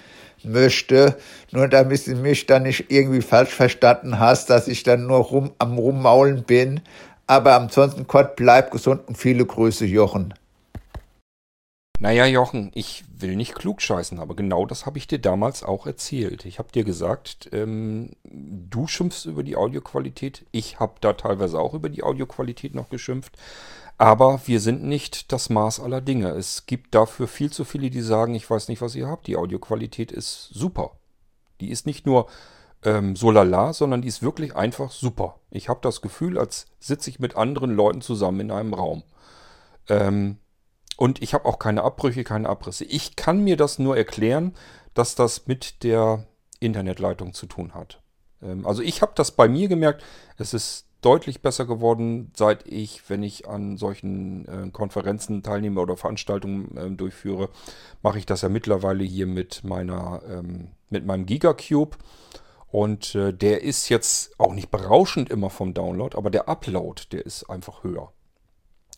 möchte. Nur damit du mich dann nicht irgendwie falsch verstanden hast, dass ich dann nur rum, am Rummaulen bin. Aber ansonsten Gott, bleib gesund und viele Grüße, Jochen. Naja, Jochen, ich will nicht klugscheißen, aber genau das habe ich dir damals auch erzählt. Ich habe dir gesagt, ähm, du schimpfst über die Audioqualität. Ich habe da teilweise auch über die Audioqualität noch geschimpft. Aber wir sind nicht das Maß aller Dinge. Es gibt dafür viel zu viele, die sagen, ich weiß nicht, was ihr habt. Die Audioqualität ist super. Die ist nicht nur ähm, so lala, sondern die ist wirklich einfach super. Ich habe das Gefühl, als sitze ich mit anderen Leuten zusammen in einem Raum. Ähm, und ich habe auch keine Abbrüche, keine Abrisse. Ich kann mir das nur erklären, dass das mit der Internetleitung zu tun hat. Ähm, also ich habe das bei mir gemerkt, es ist deutlich besser geworden, seit ich, wenn ich an solchen äh, Konferenzen teilnehme oder Veranstaltungen äh, durchführe, mache ich das ja mittlerweile hier mit meiner, ähm, mit meinem Gigacube. Und äh, der ist jetzt auch nicht berauschend immer vom Download, aber der Upload, der ist einfach höher.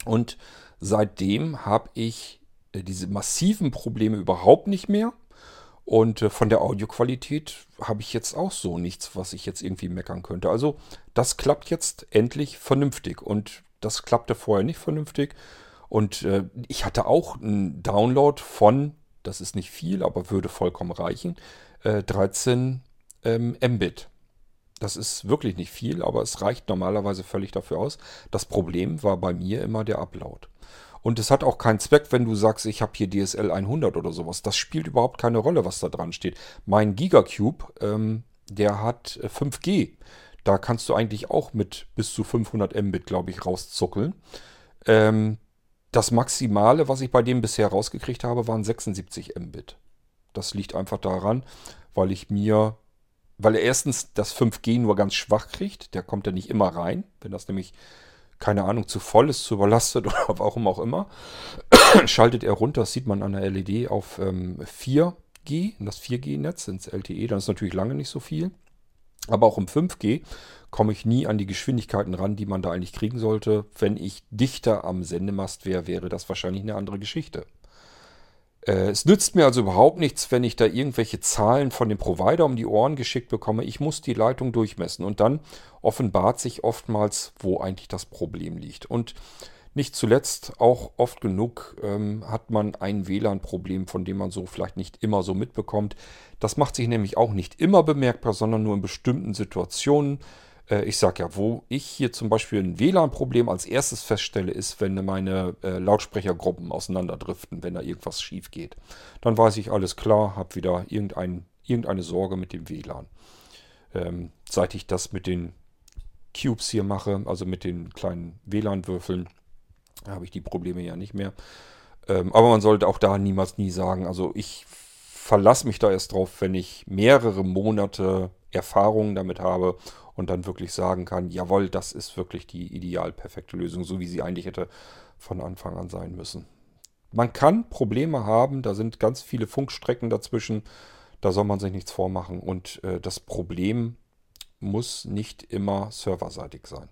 Und Seitdem habe ich äh, diese massiven Probleme überhaupt nicht mehr. Und äh, von der Audioqualität habe ich jetzt auch so nichts, was ich jetzt irgendwie meckern könnte. Also das klappt jetzt endlich vernünftig. Und das klappte vorher nicht vernünftig. Und äh, ich hatte auch einen Download von, das ist nicht viel, aber würde vollkommen reichen, äh, 13 ähm, Mbit. Das ist wirklich nicht viel, aber es reicht normalerweise völlig dafür aus. Das Problem war bei mir immer der Upload. Und es hat auch keinen Zweck, wenn du sagst, ich habe hier DSL 100 oder sowas. Das spielt überhaupt keine Rolle, was da dran steht. Mein Gigacube, ähm, der hat 5G. Äh, da kannst du eigentlich auch mit bis zu 500 Mbit, glaube ich, rauszuckeln. Ähm, das Maximale, was ich bei dem bisher rausgekriegt habe, waren 76 Mbit. Das liegt einfach daran, weil ich mir, weil er erstens das 5G nur ganz schwach kriegt. Der kommt ja nicht immer rein. Wenn das nämlich keine Ahnung, zu voll ist, zu überlastet oder warum auch immer, schaltet er runter, das sieht man an der LED auf ähm, 4G, das 4G-Netz ins LTE, dann ist natürlich lange nicht so viel. Aber auch im 5G komme ich nie an die Geschwindigkeiten ran, die man da eigentlich kriegen sollte. Wenn ich dichter am Sendemast wäre, wäre das wahrscheinlich eine andere Geschichte. Äh, es nützt mir also überhaupt nichts, wenn ich da irgendwelche Zahlen von dem Provider um die Ohren geschickt bekomme. Ich muss die Leitung durchmessen und dann offenbart sich oftmals, wo eigentlich das Problem liegt. Und nicht zuletzt, auch oft genug ähm, hat man ein WLAN-Problem, von dem man so vielleicht nicht immer so mitbekommt. Das macht sich nämlich auch nicht immer bemerkbar, sondern nur in bestimmten Situationen. Äh, ich sage ja, wo ich hier zum Beispiel ein WLAN-Problem als erstes feststelle, ist, wenn meine äh, Lautsprechergruppen auseinanderdriften, wenn da irgendwas schief geht. Dann weiß ich, alles klar, habe wieder irgendein, irgendeine Sorge mit dem WLAN. Ähm, seit ich das mit den Cubes hier mache, also mit den kleinen WLAN-Würfeln, habe ich die Probleme ja nicht mehr. Ähm, aber man sollte auch da niemals nie sagen, also ich verlasse mich da erst drauf, wenn ich mehrere Monate Erfahrungen damit habe und dann wirklich sagen kann, jawohl, das ist wirklich die ideal perfekte Lösung, so wie sie eigentlich hätte von Anfang an sein müssen. Man kann Probleme haben, da sind ganz viele Funkstrecken dazwischen, da soll man sich nichts vormachen und äh, das Problem muss nicht immer serverseitig sein.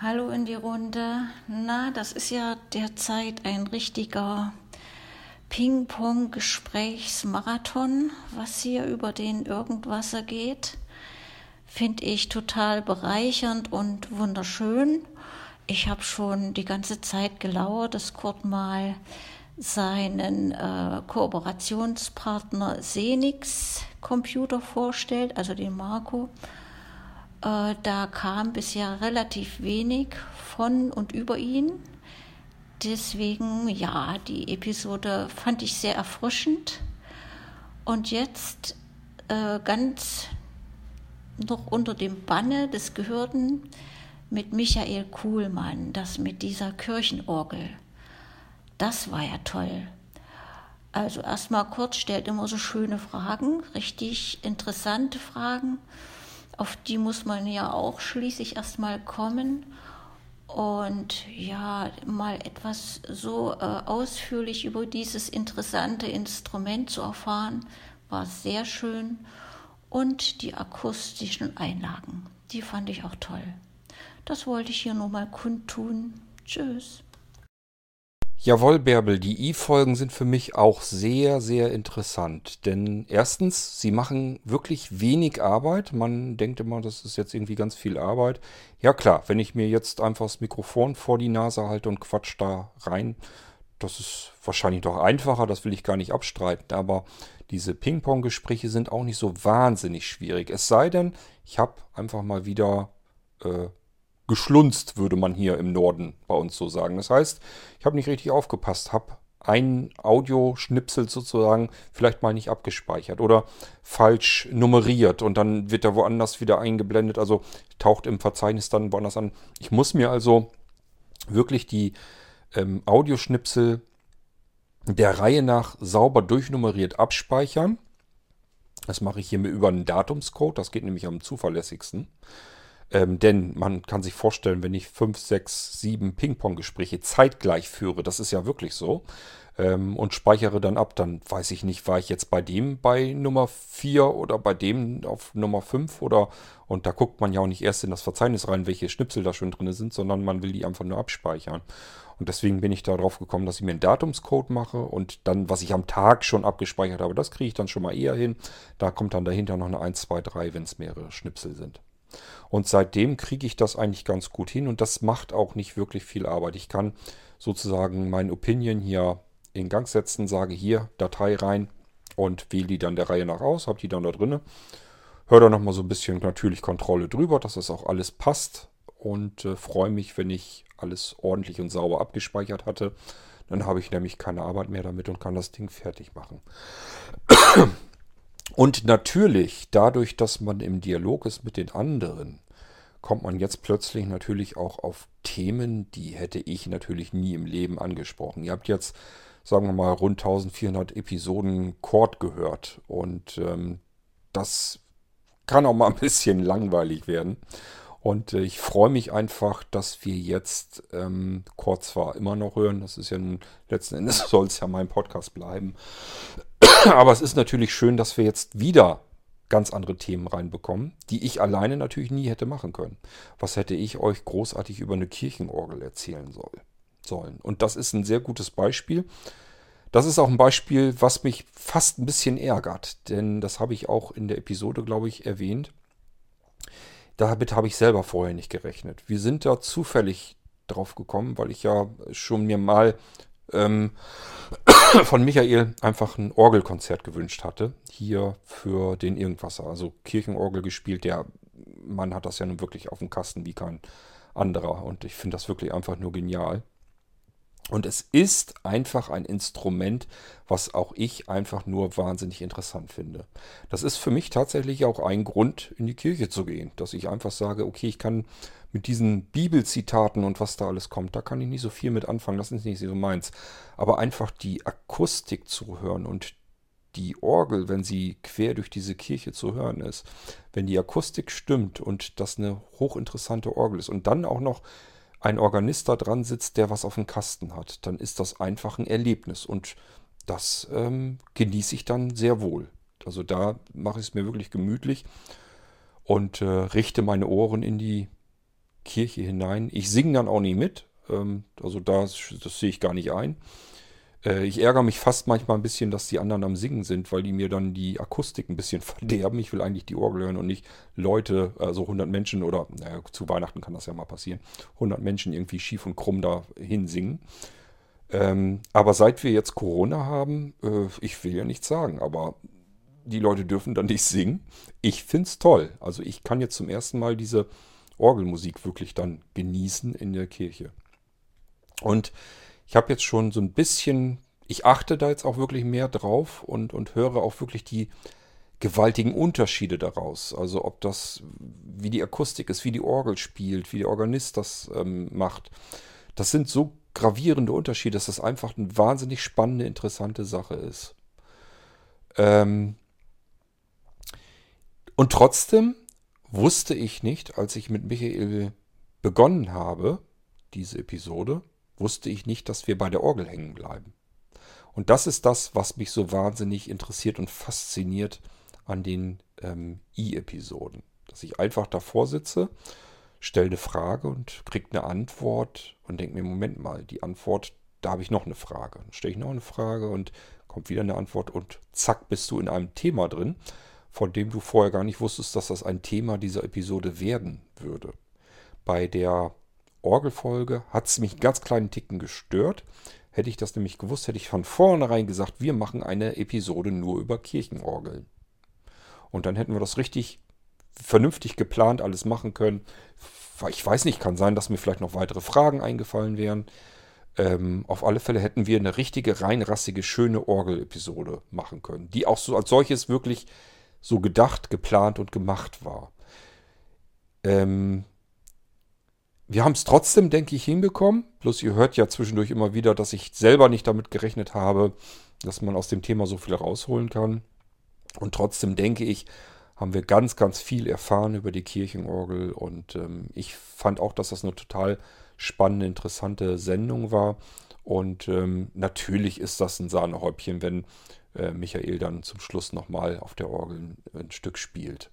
Hallo in die Runde. Na, das ist ja derzeit ein richtiger Ping-Pong-Gesprächsmarathon, was hier über den Irgendwasser geht. Finde ich total bereichernd und wunderschön. Ich habe schon die ganze Zeit gelauert, dass Kurt mal seinen äh, Kooperationspartner Senix Computer vorstellt, also den Marco. Äh, da kam bisher relativ wenig von und über ihn. Deswegen, ja, die Episode fand ich sehr erfrischend. Und jetzt äh, ganz noch unter dem Banne des Gehörten mit Michael Kuhlmann, das mit dieser Kirchenorgel. Das war ja toll. Also erstmal kurz, stellt immer so schöne Fragen, richtig interessante Fragen. Auf die muss man ja auch schließlich erstmal kommen. Und ja, mal etwas so äh, ausführlich über dieses interessante Instrument zu erfahren, war sehr schön. Und die akustischen Einlagen, die fand ich auch toll. Das wollte ich hier nur mal kundtun. Tschüss. Jawohl, Bärbel, die I-Folgen sind für mich auch sehr, sehr interessant. Denn erstens, sie machen wirklich wenig Arbeit. Man denkt immer, das ist jetzt irgendwie ganz viel Arbeit. Ja klar, wenn ich mir jetzt einfach das Mikrofon vor die Nase halte und quatsch da rein, das ist wahrscheinlich doch einfacher, das will ich gar nicht abstreiten. Aber diese Ping-Pong-Gespräche sind auch nicht so wahnsinnig schwierig. Es sei denn, ich habe einfach mal wieder äh, geschlunzt, würde man hier im Norden bei uns so sagen. Das heißt, ich habe nicht richtig aufgepasst, habe ein Audioschnipsel sozusagen vielleicht mal nicht abgespeichert oder falsch nummeriert und dann wird er woanders wieder eingeblendet, also taucht im Verzeichnis dann woanders an. Ich muss mir also wirklich die ähm, Audioschnipsel der Reihe nach sauber durchnummeriert abspeichern. Das mache ich hier mit über einen Datumscode, das geht nämlich am zuverlässigsten. Ähm, denn man kann sich vorstellen, wenn ich 5, 6, 7 Ping-Pong-Gespräche zeitgleich führe, das ist ja wirklich so, ähm, und speichere dann ab, dann weiß ich nicht, war ich jetzt bei dem bei Nummer 4 oder bei dem auf Nummer 5 oder, und da guckt man ja auch nicht erst in das Verzeichnis rein, welche Schnipsel da schon drin sind, sondern man will die einfach nur abspeichern. Und deswegen bin ich darauf gekommen, dass ich mir einen Datumscode mache und dann, was ich am Tag schon abgespeichert habe, das kriege ich dann schon mal eher hin. Da kommt dann dahinter noch eine 1, 2, 3, wenn es mehrere Schnipsel sind. Und seitdem kriege ich das eigentlich ganz gut hin und das macht auch nicht wirklich viel Arbeit. Ich kann sozusagen mein Opinion hier in Gang setzen, sage hier Datei rein und wähle die dann der Reihe nach aus, habe die dann da drinne. Höre da nochmal so ein bisschen natürlich Kontrolle drüber, dass das auch alles passt und äh, freue mich, wenn ich alles ordentlich und sauber abgespeichert hatte. Dann habe ich nämlich keine Arbeit mehr damit und kann das Ding fertig machen. Und natürlich, dadurch, dass man im Dialog ist mit den anderen, kommt man jetzt plötzlich natürlich auch auf Themen, die hätte ich natürlich nie im Leben angesprochen. Ihr habt jetzt, sagen wir mal, rund 1400 Episoden Chord gehört und ähm, das kann auch mal ein bisschen langweilig werden. Und äh, ich freue mich einfach, dass wir jetzt ähm, Chord zwar immer noch hören, das ist ja nun, letzten Endes soll es ja mein Podcast bleiben, Aber es ist natürlich schön, dass wir jetzt wieder ganz andere Themen reinbekommen, die ich alleine natürlich nie hätte machen können. Was hätte ich euch großartig über eine Kirchenorgel erzählen soll, sollen? Und das ist ein sehr gutes Beispiel. Das ist auch ein Beispiel, was mich fast ein bisschen ärgert, denn das habe ich auch in der Episode, glaube ich, erwähnt. Damit habe ich selber vorher nicht gerechnet. Wir sind da zufällig drauf gekommen, weil ich ja schon mir mal ähm, von Michael einfach ein Orgelkonzert gewünscht hatte. Hier für den Irgendwasser. Also Kirchenorgel gespielt. Der Mann hat das ja nun wirklich auf dem Kasten wie kein anderer. Und ich finde das wirklich einfach nur genial. Und es ist einfach ein Instrument, was auch ich einfach nur wahnsinnig interessant finde. Das ist für mich tatsächlich auch ein Grund, in die Kirche zu gehen. Dass ich einfach sage, okay, ich kann mit diesen Bibelzitaten und was da alles kommt, da kann ich nicht so viel mit anfangen, das ist nicht so meins. Aber einfach die Akustik zu hören und die Orgel, wenn sie quer durch diese Kirche zu hören ist, wenn die Akustik stimmt und das eine hochinteressante Orgel ist und dann auch noch ein Organist da dran sitzt, der was auf dem Kasten hat, dann ist das einfach ein Erlebnis und das ähm, genieße ich dann sehr wohl. Also da mache ich es mir wirklich gemütlich und äh, richte meine Ohren in die Kirche hinein. Ich singe dann auch nie mit. Ähm, also das, das sehe ich gar nicht ein. Äh, ich ärgere mich fast manchmal ein bisschen, dass die anderen am Singen sind, weil die mir dann die Akustik ein bisschen verderben. Ich will eigentlich die Orgel hören und nicht Leute, also 100 Menschen oder naja, zu Weihnachten kann das ja mal passieren, 100 Menschen irgendwie schief und krumm da hinsingen. Ähm, aber seit wir jetzt Corona haben, äh, ich will ja nichts sagen, aber die Leute dürfen dann nicht singen. Ich finde es toll. Also ich kann jetzt zum ersten Mal diese Orgelmusik wirklich dann genießen in der Kirche. Und ich habe jetzt schon so ein bisschen, ich achte da jetzt auch wirklich mehr drauf und, und höre auch wirklich die gewaltigen Unterschiede daraus. Also ob das, wie die Akustik ist, wie die Orgel spielt, wie der Organist das ähm, macht. Das sind so gravierende Unterschiede, dass das einfach eine wahnsinnig spannende, interessante Sache ist. Ähm und trotzdem wusste ich nicht, als ich mit Michael begonnen habe, diese Episode, wusste ich nicht, dass wir bei der Orgel hängen bleiben. Und das ist das, was mich so wahnsinnig interessiert und fasziniert an den ähm, I-Episoden. Dass ich einfach davor sitze, stelle eine Frage und kriege eine Antwort und denke mir, Moment mal, die Antwort, da habe ich noch eine Frage. Dann stelle ich noch eine Frage und kommt wieder eine Antwort und zack, bist du in einem Thema drin, von dem du vorher gar nicht wusstest, dass das ein Thema dieser Episode werden würde. Bei der Orgelfolge hat es mich einen ganz kleinen Ticken gestört. Hätte ich das nämlich gewusst, hätte ich von vornherein gesagt, wir machen eine Episode nur über Kirchenorgeln. Und dann hätten wir das richtig vernünftig geplant alles machen können. Ich weiß nicht, kann sein, dass mir vielleicht noch weitere Fragen eingefallen wären. Ähm, auf alle Fälle hätten wir eine richtige, reinrassige, schöne Orgel-Episode machen können, die auch so als solches wirklich so gedacht, geplant und gemacht war. Ähm, wir haben es trotzdem, denke ich, hinbekommen. Plus ihr hört ja zwischendurch immer wieder, dass ich selber nicht damit gerechnet habe, dass man aus dem Thema so viel rausholen kann. Und trotzdem denke ich, haben wir ganz, ganz viel erfahren über die Kirchenorgel. Und ähm, ich fand auch, dass das eine total spannende, interessante Sendung war. Und ähm, natürlich ist das ein Sahnehäubchen, wenn äh, Michael dann zum Schluss nochmal auf der Orgel ein, Stück spielt.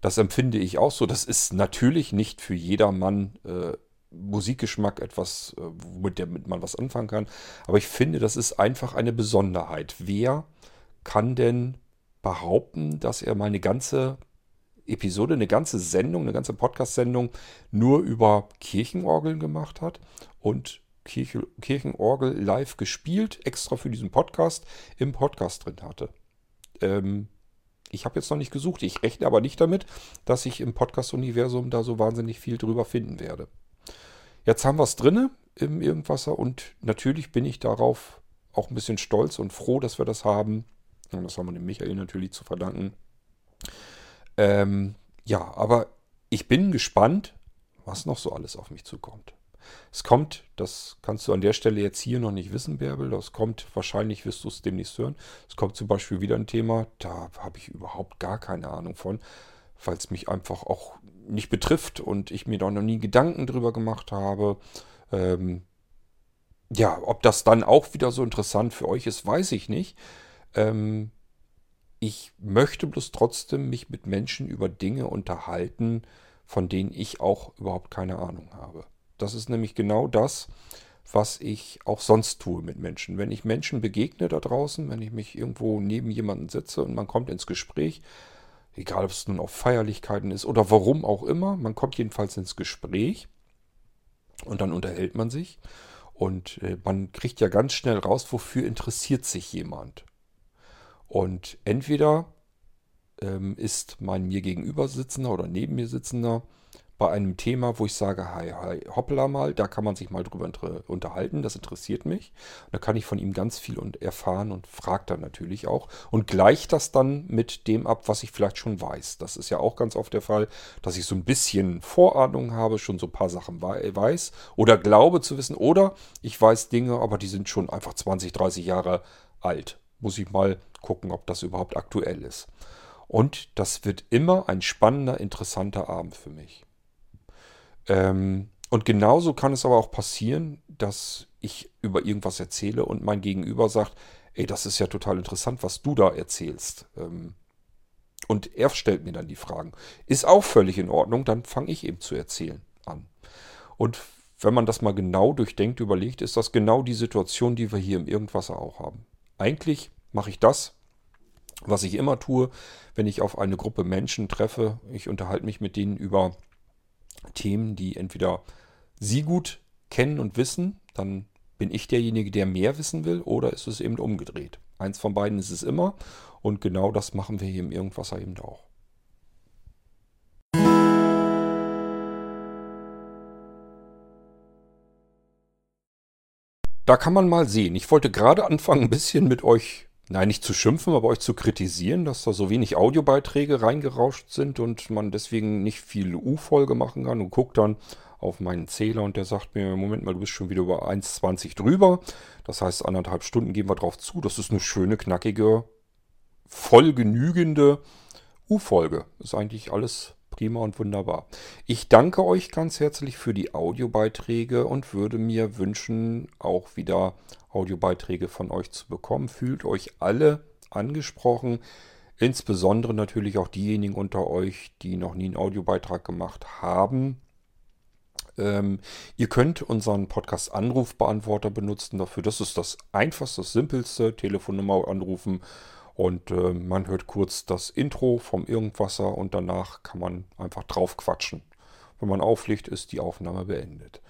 Das empfinde ich auch so. Das ist natürlich nicht für jedermann äh, Musikgeschmack etwas, äh, womit der, man was anfangen kann. Aber ich finde, das ist einfach eine Besonderheit. Wer kann denn behaupten, dass er mal eine ganze Episode, eine ganze Sendung, eine ganze Podcast-Sendung nur über Kirchenorgeln gemacht hat und Kirche, Kirchenorgel live gespielt, extra für diesen Podcast, im Podcast drin hatte. Ähm, ich habe jetzt noch nicht gesucht. Ich rechne aber nicht damit, dass ich im Podcast-Universum da so wahnsinnig viel drüber finden werde. Jetzt haben wir es drinne im Irgendwasser und natürlich bin ich darauf auch ein bisschen stolz und froh, dass wir das haben. Und das haben wir dem Michael natürlich zu verdanken. Ähm, ja, aber ich bin gespannt, was noch so alles auf mich zukommt. Es kommt, das kannst du an der Stelle jetzt hier noch nicht wissen, Bärbel, das kommt, wahrscheinlich wirst du es demnächst hören. Es kommt zum Beispiel wieder ein Thema, da habe ich überhaupt gar keine Ahnung von, weil es mich einfach auch nicht betrifft und ich mir da noch nie Gedanken drüber gemacht habe. Ähm, ja, ob das dann auch wieder so interessant für euch ist, weiß ich nicht. Ähm, ich möchte bloß trotzdem mich mit Menschen über Dinge unterhalten, von denen ich auch überhaupt keine Ahnung habe. Das ist nämlich genau das, was ich auch sonst tue mit Menschen. Wenn ich Menschen begegne da draußen, wenn ich mich irgendwo neben jemanden setze und man kommt ins Gespräch, egal ob es nun auf Feierlichkeiten ist oder warum auch immer, man kommt jedenfalls ins Gespräch und dann unterhält man sich und äh, man kriegt ja ganz schnell raus, wofür interessiert sich jemand. Und entweder ähm, ist mein mir gegenüber sitzender oder neben mir sitzender bei einem Thema, wo ich sage, hi, hi, hoppla mal, da kann man sich mal drüber unterhalten, das interessiert mich. Da kann ich von ihm ganz viel und erfahren und frage dann natürlich auch und gleicht das dann mit dem ab, was ich vielleicht schon weiß. Das ist ja auch ganz oft der Fall, dass ich so ein bisschen Vorahnung habe, schon so ein paar Sachen weiß oder glaube zu wissen oder ich weiß Dinge, aber die sind schon einfach 20, 30 Jahre alt. Muss ich mal gucken, ob das überhaupt aktuell ist. Und das wird immer ein spannender, interessanter Abend für mich. Ähm, und genauso kann es aber auch passieren, dass ich über irgendwas erzähle und mein Gegenüber sagt, ey, das ist ja total interessant, was du da erzählst. Ähm, und er stellt mir dann die Fragen. Ist auch völlig in Ordnung, dann fange ich eben zu erzählen an. Und wenn man das mal genau durchdenkt, überlegt, ist das genau die Situation, die wir hier im Irgendwasser auch haben. Eigentlich mache ich das, was ich immer tue, wenn ich auf eine Gruppe Menschen treffe. Ich unterhalte mich mit denen über Themen, die entweder Sie gut kennen und wissen, dann bin ich derjenige, der mehr wissen will, oder ist es eben umgedreht. Eins von beiden ist es immer und genau das machen wir hier im Irgendwasser eben auch. Da kann man mal sehen. Ich wollte gerade anfangen, ein bisschen mit euch Nein, nicht zu schimpfen, aber euch zu kritisieren, dass da so wenig Audiobeiträge reingerauscht sind und man deswegen nicht viel U-Folge machen kann und guckt dann auf meinen Zähler und der sagt mir, Moment mal, du bist schon wieder über 1,20 drüber. Das heißt, anderthalb Stunden gehen wir drauf zu. Das ist eine schöne, knackige, voll genügende U-Folge. Ist eigentlich alles prima und wunderbar. Ich danke euch ganz herzlich für die Audiobeiträge und würde mir wünschen, auch wieder Audiobeiträge von euch zu bekommen. Fühlt euch alle angesprochen. Insbesondere natürlich auch diejenigen unter euch, die noch nie einen Audiobeitrag gemacht haben. Ähm, ihr könnt unseren Podcast Anrufbeantworter benutzen dafür. Das ist das einfachste, das simpelste. Telefonnummer anrufen und äh, man hört kurz das Intro vom Irgendwasser und danach kann man einfach drauf quatschen. Wenn man auflegt, ist die Aufnahme beendet.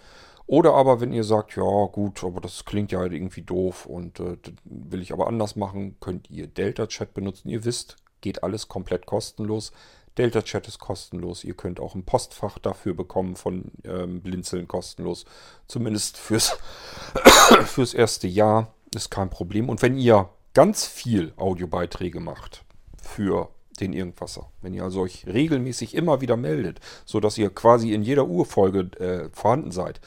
Oder aber, wenn ihr sagt, ja gut, aber das klingt ja irgendwie doof und äh, will ich aber anders machen, könnt ihr Delta Chat benutzen. Ihr wisst, geht alles komplett kostenlos. Delta Chat ist kostenlos. Ihr könnt auch ein Postfach dafür bekommen von ähm, Blinzeln kostenlos. Zumindest fürs, fürs erste Jahr ist kein Problem. Und wenn ihr ganz viel Audiobeiträge macht für den Irgendwasser, wenn ihr also euch regelmäßig immer wieder meldet, sodass ihr quasi in jeder Urfolge äh, vorhanden seid,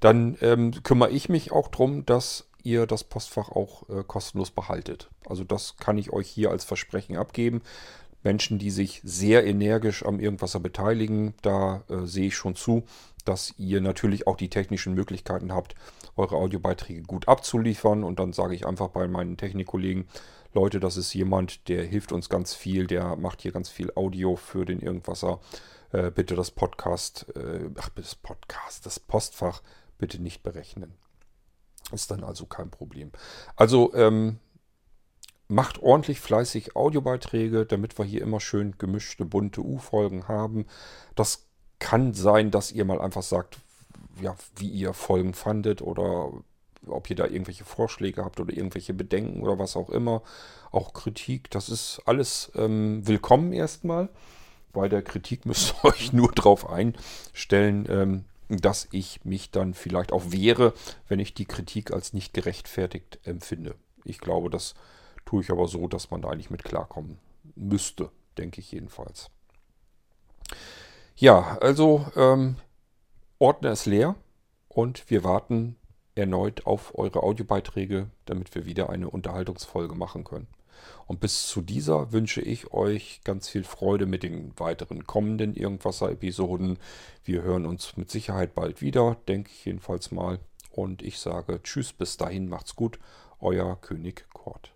dann ähm, kümmere ich mich auch darum, dass ihr das Postfach auch äh, kostenlos behaltet. Also das kann ich euch hier als Versprechen abgeben. Menschen, die sich sehr energisch am Irgendwasser beteiligen, da äh, sehe ich schon zu, dass ihr natürlich auch die technischen Möglichkeiten habt, eure Audiobeiträge gut abzuliefern. Und dann sage ich einfach bei meinen Technikkollegen, Leute, das ist jemand, der hilft uns ganz viel, der macht hier ganz viel Audio für den Irgendwasser. Äh, bitte das Podcast, äh, ach, das Podcast, das Postfach bitte nicht berechnen. Ist dann also kein Problem. Also ähm, macht ordentlich fleißig Audiobeiträge, damit wir hier immer schön gemischte, bunte U-Folgen haben. Das kann sein, dass ihr mal einfach sagt, ja, wie ihr Folgen fandet oder ob ihr da irgendwelche Vorschläge habt oder irgendwelche Bedenken oder was auch immer. Auch Kritik, das ist alles ähm, willkommen erstmal. Bei der Kritik müsst ihr euch nur darauf einstellen, ähm, dass ich mich dann vielleicht auch wehre, wenn ich die Kritik als nicht gerechtfertigt empfinde. Ich glaube, das tue ich aber so, dass man da eigentlich mit klarkommen müsste, denke ich jedenfalls. Ja, also ähm, Ordner ist leer und wir warten erneut auf eure Audiobeiträge, damit wir wieder eine Unterhaltungsfolge machen können. Und bis zu dieser wünsche ich euch ganz viel Freude mit den weiteren kommenden Irgendwasser-Episoden. Wir hören uns mit Sicherheit bald wieder, denke ich jedenfalls mal. Und ich sage Tschüss, bis dahin, macht's gut, euer König Kort.